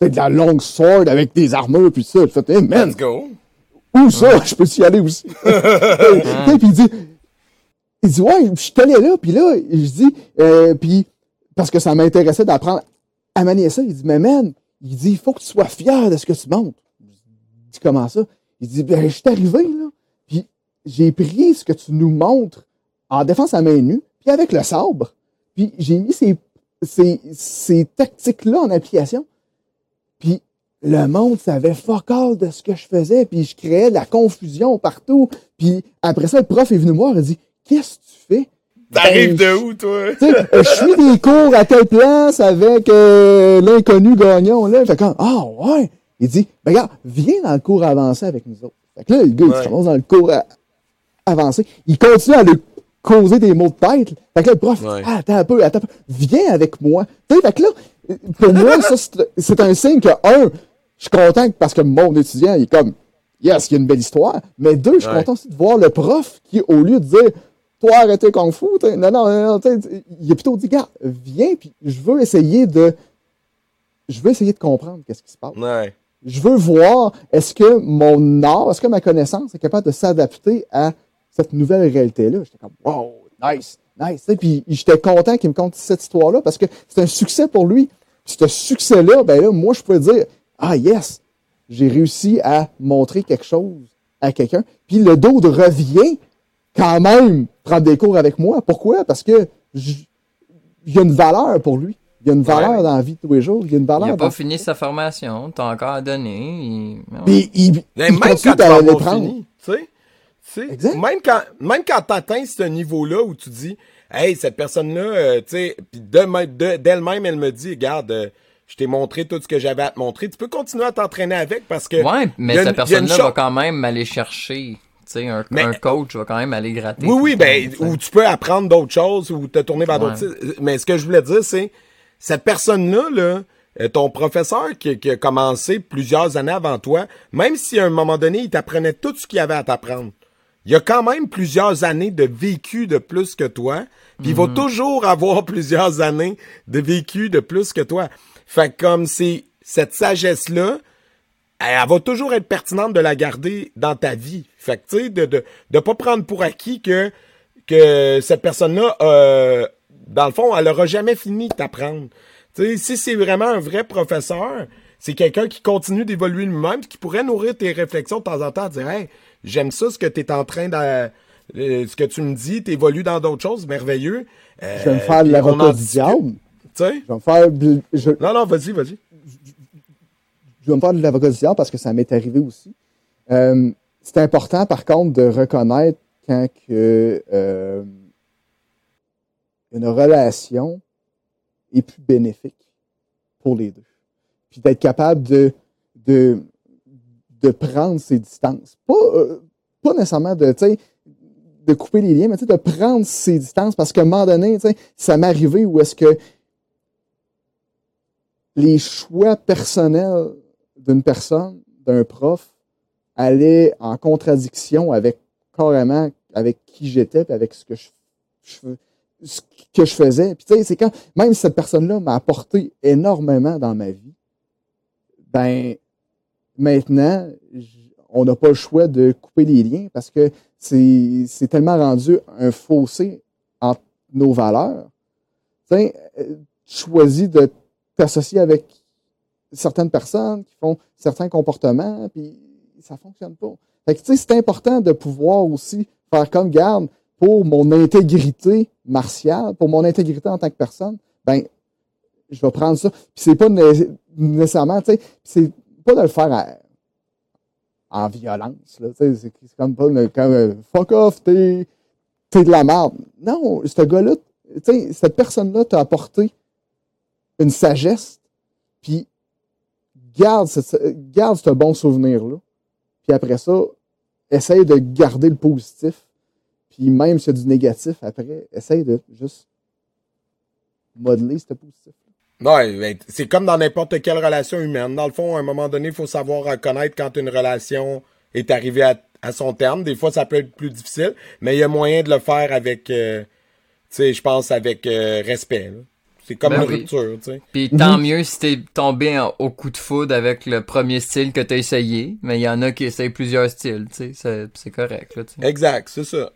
C'est de la longue sword avec des armures, puis ça. Je fais, hey, man, Let's go. Où ça? Je peux y aller aussi. puis il dit, il dit, ouais, je suis allé là, puis là, je dis, euh, puis parce que ça m'intéressait d'apprendre à manier ça. Il dit, mais man, il dit, il faut que tu sois fier de ce que tu montres. Je dis, comment ça? Il dit, ben, je suis arrivé, là, puis j'ai pris ce que tu nous montres en défense à main nue, puis avec le sabre, puis j'ai mis ces, ces, ces tactiques-là en application. Puis le monde savait fuck all de ce que je faisais, puis je créais de la confusion partout. Puis après ça, le prof est venu me voir et dit, qu'est-ce que tu? T'arrives ben, de où, toi? Euh, je suis des cours à telle place avec euh, l'inconnu gagnant, là. Fait comme, ah, ouais. Il dit, ben, regarde, viens dans le cours avancé avec nous autres. Fait que là, le gars, il commence dans le cours avancé. Il continue à lui causer des mots de tête. Fait que là, le prof, ah, attends un peu, attends un peu. Viens avec moi. Tu fait que là, pour moi, ça, c'est un signe que, un, je suis content parce que mon étudiant, il est comme, yes, il y a une belle histoire. Mais deux, je suis content aussi de voir le prof qui, au lieu de dire, toi arrêter Kung Fu. Non, non, non, il a plutôt dit, gars, viens, puis je veux essayer de. Je veux essayer de comprendre qu'est-ce qui se passe. Ouais. Je veux voir est-ce que mon art, est-ce que ma connaissance est capable de s'adapter à cette nouvelle réalité-là? J'étais comme, wow, nice, nice. Puis j'étais content qu'il me conte cette histoire-là parce que c'est un succès pour lui. Puis ce succès-là, ben là, moi, je peux dire, ah yes, j'ai réussi à montrer quelque chose à quelqu'un. Puis le dos revient quand même prendre des cours avec moi. Pourquoi? Parce que il y a une valeur pour lui. Il y a une valeur dans la vie de tous les jours. Il y a une valeur. Il n'a pas fini sa formation. T'as encore à donner. Il, il, même quand tu vas fini, tu sais, même quand, même quand t'atteins ce niveau-là où tu dis, hey, cette personne-là, euh, tu sais, puis d'elle-même, elle me dit, regarde, euh, je t'ai montré tout ce que j'avais à te montrer. Tu peux continuer à t'entraîner avec parce que. Ouais, mais cette personne-là va quand même aller chercher. Un, coach va quand même aller gratter. Oui, oui, ben, ou tu peux apprendre d'autres choses ou te tourner vers d'autres. Mais ce que je voulais dire, c'est, cette personne-là, là, euh, ton professeur qui, qui, a commencé plusieurs années avant toi, même si à un moment donné, il t'apprenait tout ce qu'il y avait à t'apprendre, il a quand même plusieurs années de vécu de plus que toi, puis il va mhm. toujours avoir plusieurs années de vécu de plus que toi. Fait comme c'est cette sagesse-là, elle, va toujours être pertinente de la garder dans ta vie. Fait que, tu sais, de, de, de pas prendre pour acquis que, que cette personne-là, euh, dans le fond, elle aura jamais fini de t'apprendre. Tu sais, si c'est vraiment un vrai professeur, c'est quelqu'un qui continue d'évoluer lui-même, qui pourrait nourrir tes réflexions de temps en temps, dire, hey, j'aime ça, ce que tu es en train de, euh, ce que tu me dis, tu évolues dans d'autres choses, merveilleux. Euh, je vais me faire de l'avocat du diable. Je vais me faire. Non, non, vas-y, vas-y. Je vais me faire de l'avocat du parce que ça m'est arrivé aussi. Euh, c'est important, par contre, de reconnaître quand euh, une relation est plus bénéfique pour les deux. Puis d'être capable de, de, de prendre ses distances. Pas, euh, pas nécessairement de, de couper les liens, mais de prendre ses distances parce qu'à un moment donné, ça m'est arrivé où est-ce que les choix personnels d'une personne, d'un prof, allaient en contradiction avec carrément avec qui j'étais avec ce que je, faisais. Puis tu sais, c'est quand même cette personne-là m'a apporté énormément dans ma vie, ben maintenant, on n'a pas le choix de couper les liens parce que c'est tellement rendu un fossé entre nos valeurs. Tu sais, euh, choisis de t'associer avec certaines personnes qui font certains comportements, puis ça fonctionne pas. Fait que, tu sais, c'est important de pouvoir aussi faire comme garde pour mon intégrité martiale, pour mon intégrité en tant que personne, ben, je vais prendre ça. Puis c'est pas nécessairement, tu sais, c'est pas de le faire en violence, là, tu sais, c'est comme pas comme, euh, fuck off, t'es, t'es de la merde. Non, ce gars-là, tu sais, cette personne-là t'a apporté une sagesse, puis garde, ce, garde ce bon souvenir-là. Puis après ça, essaye de garder le positif. Puis même s'il y a du négatif après, essaye de juste modeler ce positif. Ouais, ben, c'est comme dans n'importe quelle relation humaine. Dans le fond, à un moment donné, il faut savoir reconnaître quand une relation est arrivée à, son terme. Des fois, ça peut être plus difficile, mais il y a moyen de le faire avec, euh, tu sais, je pense, avec euh, respect. C'est comme ben une rupture, tu sais. Puis tant mhm. mieux si t'es tombé au coup de foudre avec le premier style que t'as essayé, mais il y en a qui essayent plusieurs styles, tu sais, c'est correct, là, Exact, c'est ça.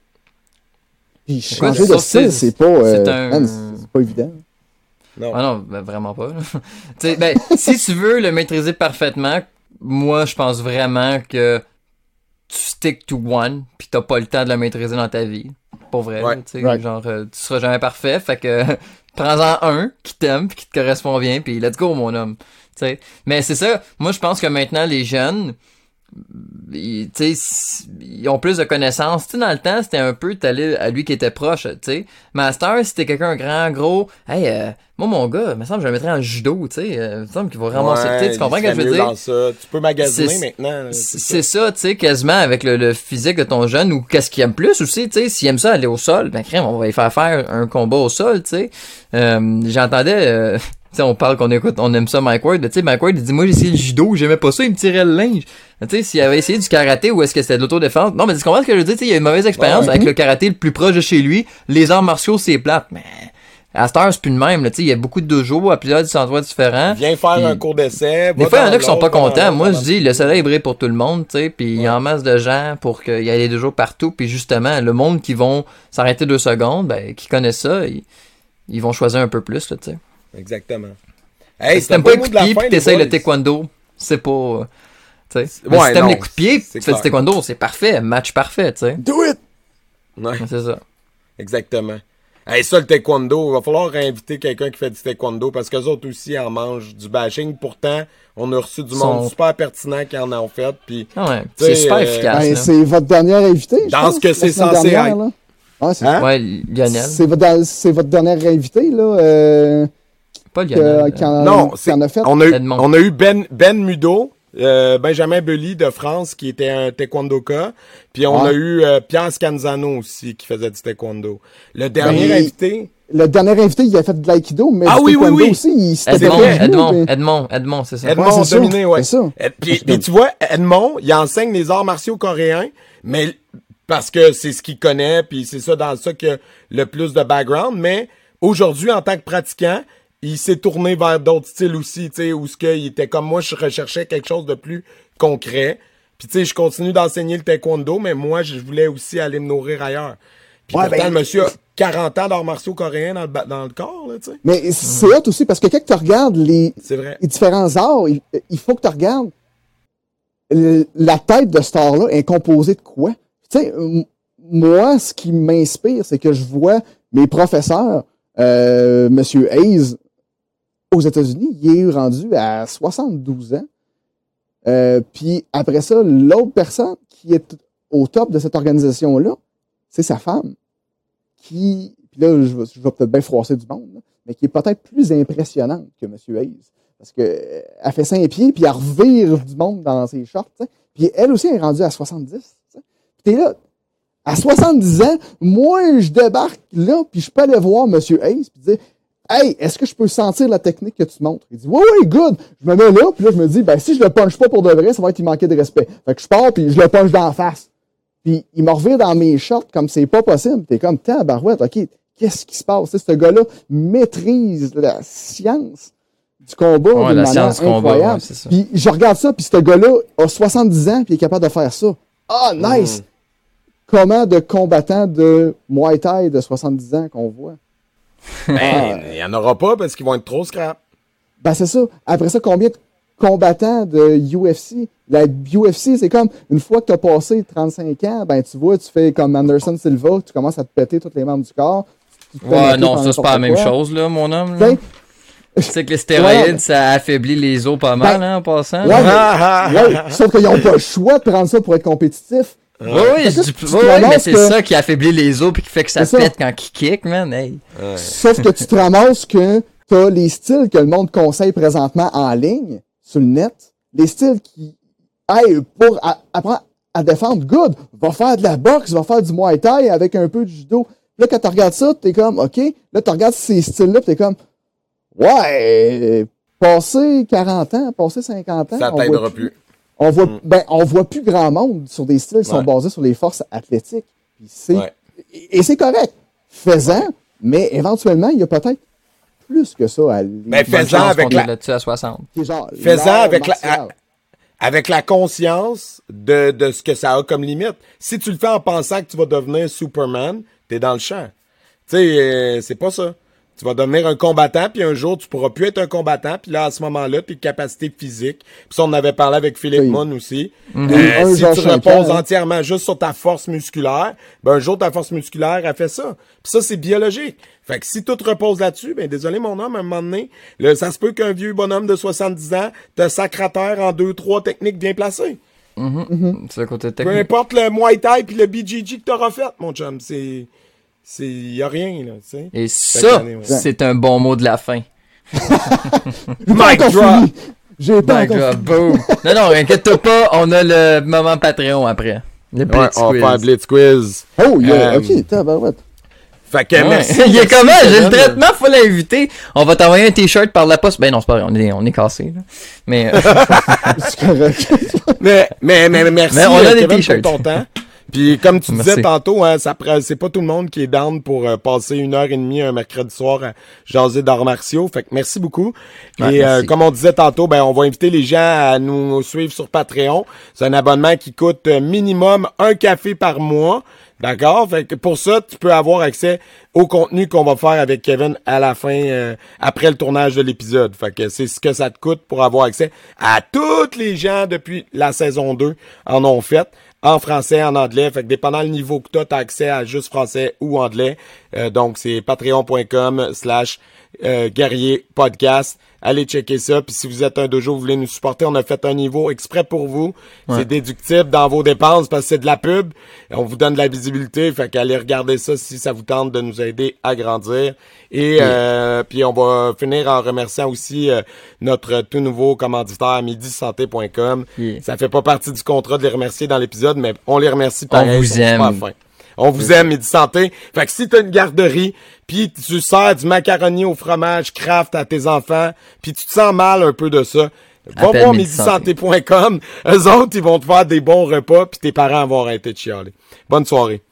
Puis changer de style, c'est pas, euh, c'est pas évident. Non. Ah non, ben, vraiment pas. sais, ben, si tu veux le maîtriser parfaitement, moi, je pense vraiment que tu stick to one, puis t'as pas le temps de le maîtriser dans ta vie. Pour vrai, tu sais, genre, euh, tu seras jamais parfait, fait que prends-en un qui t'aime puis qui te correspond bien puis let's go mon homme sais. Mais c'est ça moi je pense que maintenant les jeunes ils, ils ont plus de connaissances. Tu sais, dans le temps, c'était un peu t'allais à lui qui était proche, tu sais. Master, c'était quelqu'un grand, gros. Hey, euh, moi, mon gars, il me semble que je le mettrais en judo, tu sais. Euh, il me semble qu'il va ramasser. tu comprends ce que je veux dire? Tu peux magasiner maintenant. C'est ça, tu sais, quasiment avec le, physique de ton jeune ou qu'est-ce qu'il aime plus aussi, tu sais. S'il aime ça aller au sol, ben crème, on va lui faire faire un combat au sol, tu sais. Euh, J'entendais sais, on parle qu'on écoute, on aime ça Mike Ward. Tu sais, Mike Ward, il dit, moi, j'ai essayé le judo, j'aimais pas ça, il me tirait le linge. Tu sais, s'il avait essayé du karaté ou est-ce que c'était de l'autodéfense? Non, mais tu comprends ce que je veux dire? Tu sais, il y a une mauvaise expérience avec le karaté le plus proche de chez lui. Les arts martiaux, c'est plate. Mais, à cette heure, c'est plus le même, tu sais, il y a beaucoup de dojos à plusieurs endroits différents. Viens faire un cours d'essai. Des fois, il y en a qui sont pas contents. Moi, je dis, le soleil brille pour tout le monde, tu sais, puis il y a en masse de gens pour qu'il y ait des dojos partout, puis justement, le monde qui vont s'arrêter deux secondes, ben, qui connaissent ça, ils, ils vont choisir un peu plus, tu sais. Exactement. Hey, si t'aimes pas les coups de pied t'essayes le taekwondo, c'est pas. T'sais. si t'aimes les coups de pied tu fais du taekwondo, c'est parfait, match parfait, tu sais. Do it! Ouais. C'est ça. Exactement. Hey, ça, le taekwondo, il va falloir réinviter quelqu'un qui fait du taekwondo parce qu'eux autres aussi en mangent du bashing. Pourtant, on a reçu du monde super pertinent qui en a fait. Puis, ah ouais, c'est super euh, efficace. Ben, c'est votre dernier invité. Dans ce que c'est censé être. Là. Ah, c'est hein? Ouais, Lionel. C'est votre, votre dernier invité, là. Euh... Pas Lionel. qui en, non, qui en a fait. On a eu, on a eu Ben, Ben Mudo, euh, Benjamin Belly de France qui était un taekwondoka, puis on Ouais. a eu euh, Pierre Scanzano aussi qui faisait du taekwondo. Le dernier Ben, invité, Le dernier invité, il a fait de l'aïkido, mais Ah du oui, oui, taekwondo oui. aussi, il s'était Edmond, fait Edmond, mais- Edmond, Edmond, c'est ça. Edmond Ouais, c'est ça, dominé, ouais. c'est ça. Ed- Puis, puis tu vois, Edmond, il enseigne les arts martiaux coréens, mais parce que c'est ce qu'il connaît, puis c'est ça dans ça que le plus de background. Mais aujourd'hui, en tant que pratiquant, il s'est tourné vers d'autres styles aussi, tu sais, où ce qu'il était comme moi, je recherchais quelque chose de plus concret. Puis tu sais, je continue d'enseigner le taekwondo, mais moi, je voulais aussi aller me nourrir ailleurs. Puis Ouais, pourtant, ben- le monsieur a 40 ans d'arts martiaux coréens dans le, dans le corps, là, tu sais. Mais c'est hot aussi parce que quand tu regardes les, les différents arts, il, il faut que tu regardes la tête de ce art-là est composée de quoi? Tu sais, moi, ce qui m'inspire, c'est que je vois mes professeurs, euh, Monsieur Hayes, aux États-Unis, il est rendu à 72 ans. Euh, puis après ça, l'autre personne qui est au top de cette organisation-là, c'est sa femme. Qui, puis là, je vais, peut-être bien froisser du monde, là, mais qui est peut-être plus impressionnante que M. Hayes. Parce que euh, fait cinq pieds, puis elle revire du monde dans ses shorts. Puis elle aussi est rendue à 70. tu sais. Puis t'es là, à 70 ans, moi, je débarque là, puis je peux aller voir M. Hayes, puis dire Hey, est-ce que je peux sentir la technique que tu montres? Il dit, oui, oui, good. Je me mets là, puis là, je me dis, ben, si je le punch pas pour de vrai, ça va être y manquer de respect. Fait que je pars, puis je le punch d'en face. Puis il me revient dans mes shorts comme c'est pas possible. T'es comme, tabarouette, OK, qu'est-ce qui se passe? Ce gars-là maîtrise la science du combat Ouais, d'une la manière incroyable. ouais, puis je regarde ça, puis ce gars-là a 70 ans, puis il est capable de faire ça. Ah, nice! Comment de combattants de Muay Thai de 70 ans qu'on voit? Ben, il y en aura pas parce qu'ils vont être trop scrap. Ben, c'est ça. Après ça, combien de combattants de UFC? La UFC, c'est comme, une fois que tu as passé 35 ans, ben, tu vois, tu fais comme Anderson Silva, tu commences à te péter tous les membres du corps. Ouais, non, ça, c'est pas la même quoi. chose, là, mon homme. Tu là. sais, Tu sais que les stéroïdes, Ouais. ça affaiblit les os pas mal, Ben, hein, en passant. Ouais, Ah, mais- ouais, sauf qu'ils n'ont pas le choix de prendre ça pour être compétitif. Oui, oui, tu te ouais, ouais, mais c'est que- ça qui affaiblit les os puis qui fait que ça ça. pète quand il kick, man. Hey. Sauf que tu te ramasses que tu as les styles que le monde conseille présentement en ligne, sur le net. Les styles qui, hey, pour apprendre à défendre, good, va faire de la boxe, va faire du muay thai avec un peu de judo. Là, quand tu regardes ça, t'es comme, OK. Là, tu regardes ces styles-là, pis t'es comme, ouais, passer 40 ans, passer 50 ans. Ça t'aidera plus. On voit, ben, on voit plus grand monde sur des styles qui sont basés sur les forces athlétiques. Puis c'est, Ouais. et, et c'est correct. Faisant, mais éventuellement, il y a peut-être plus que ça à aller. Ben, Faisant avec qu'on la- à 60. C'est genre Faisant avec la, avec la conscience de, de ce que ça a comme limite. Si tu le fais en pensant que tu vas devenir Superman, t'es dans le champ. Tu sais, euh, c'est pas ça. Tu vas devenir un combattant, puis un jour, tu pourras plus être un combattant, puis là, à ce moment-là, tes capacités physiques, puis ça, on avait parlé avec Philippe Oui. Moon aussi, Un euh, si tu reposes ans, hein. entièrement juste sur ta force musculaire, ben un jour, ta force musculaire a fait ça. Puis ça, c'est biologique. Fait que si tout repose là-dessus, ben désolé, mon homme, à un moment donné, là, ça se peut qu'un vieux bonhomme de 70 ans te sacre à terre en deux, trois techniques bien placées. C'est le côté Peu technique. importe le Muay Thai puis le BJJ que t'auras fait, mon chum, c'est... C'est... Y a rien, là, tu sais. Et ça, c'est un bon mot de la fin. Encore drop. J'ai pas boom. Non, non, inquiète-toi pas, on a le moment Patreon après. Le Ouais, on va faire Blitz Quiz. Oh, yeah, Euh, ok, tabarouette. Fait que Ouais. merci. Il est comment? J'ai le traitement, faut l'inviter. On va t'envoyer un t-shirt par la poste. Ben non, c'est pas vrai, on est, on est cassé, là. Mais, euh. Mais, mais, mais, merci, Mais on a euh, des t-shirts. Puis comme tu Merci. disais tantôt, hein, ça c'est pas tout le monde qui est down pour euh, passer une heure et demie un mercredi soir à jaser d'arts martiaux. Fait que merci beaucoup. Ouais, et euh, comme on disait tantôt, ben on va inviter les gens à nous suivre sur Patreon. C'est un abonnement qui coûte euh, minimum un café par mois. D'accord? Fait que pour ça, tu peux avoir accès au contenu qu'on va faire avec Kevin à la fin, euh, après le tournage de l'épisode. Fait que c'est ce que ça te coûte pour avoir accès à tous les gens depuis la saison 2 en ont fait. En français, en anglais. Fait que dépendant le niveau que tu as, accès à juste français ou anglais. Euh, donc, c'est patreon.com slash euh, Guerrier Podcast. Allez checker ça. Puis si vous êtes un dojo, vous voulez nous supporter, on a fait un niveau exprès pour vous. C'est déductible dans vos dépenses parce que c'est de la pub. On vous donne de la visibilité. Fait qu'allez regarder ça si ça vous tente de nous aider à grandir. Et euh, puis on va finir en remerciant aussi euh, notre tout nouveau commanditaire midisanté.com. Ça fait pas partie du contrat de les remercier dans l'épisode, mais on les remercie pareil. On vous aime. On vous aime, Midi Santé. Fait que si t'as une garderie, puis tu sers du macaroni au fromage craft à tes enfants, puis tu te sens mal un peu de ça, va voir midisanté.com. Eux autres, ils vont te faire des bons repas, puis tes parents vont arrêter de chialer. Bonne soirée.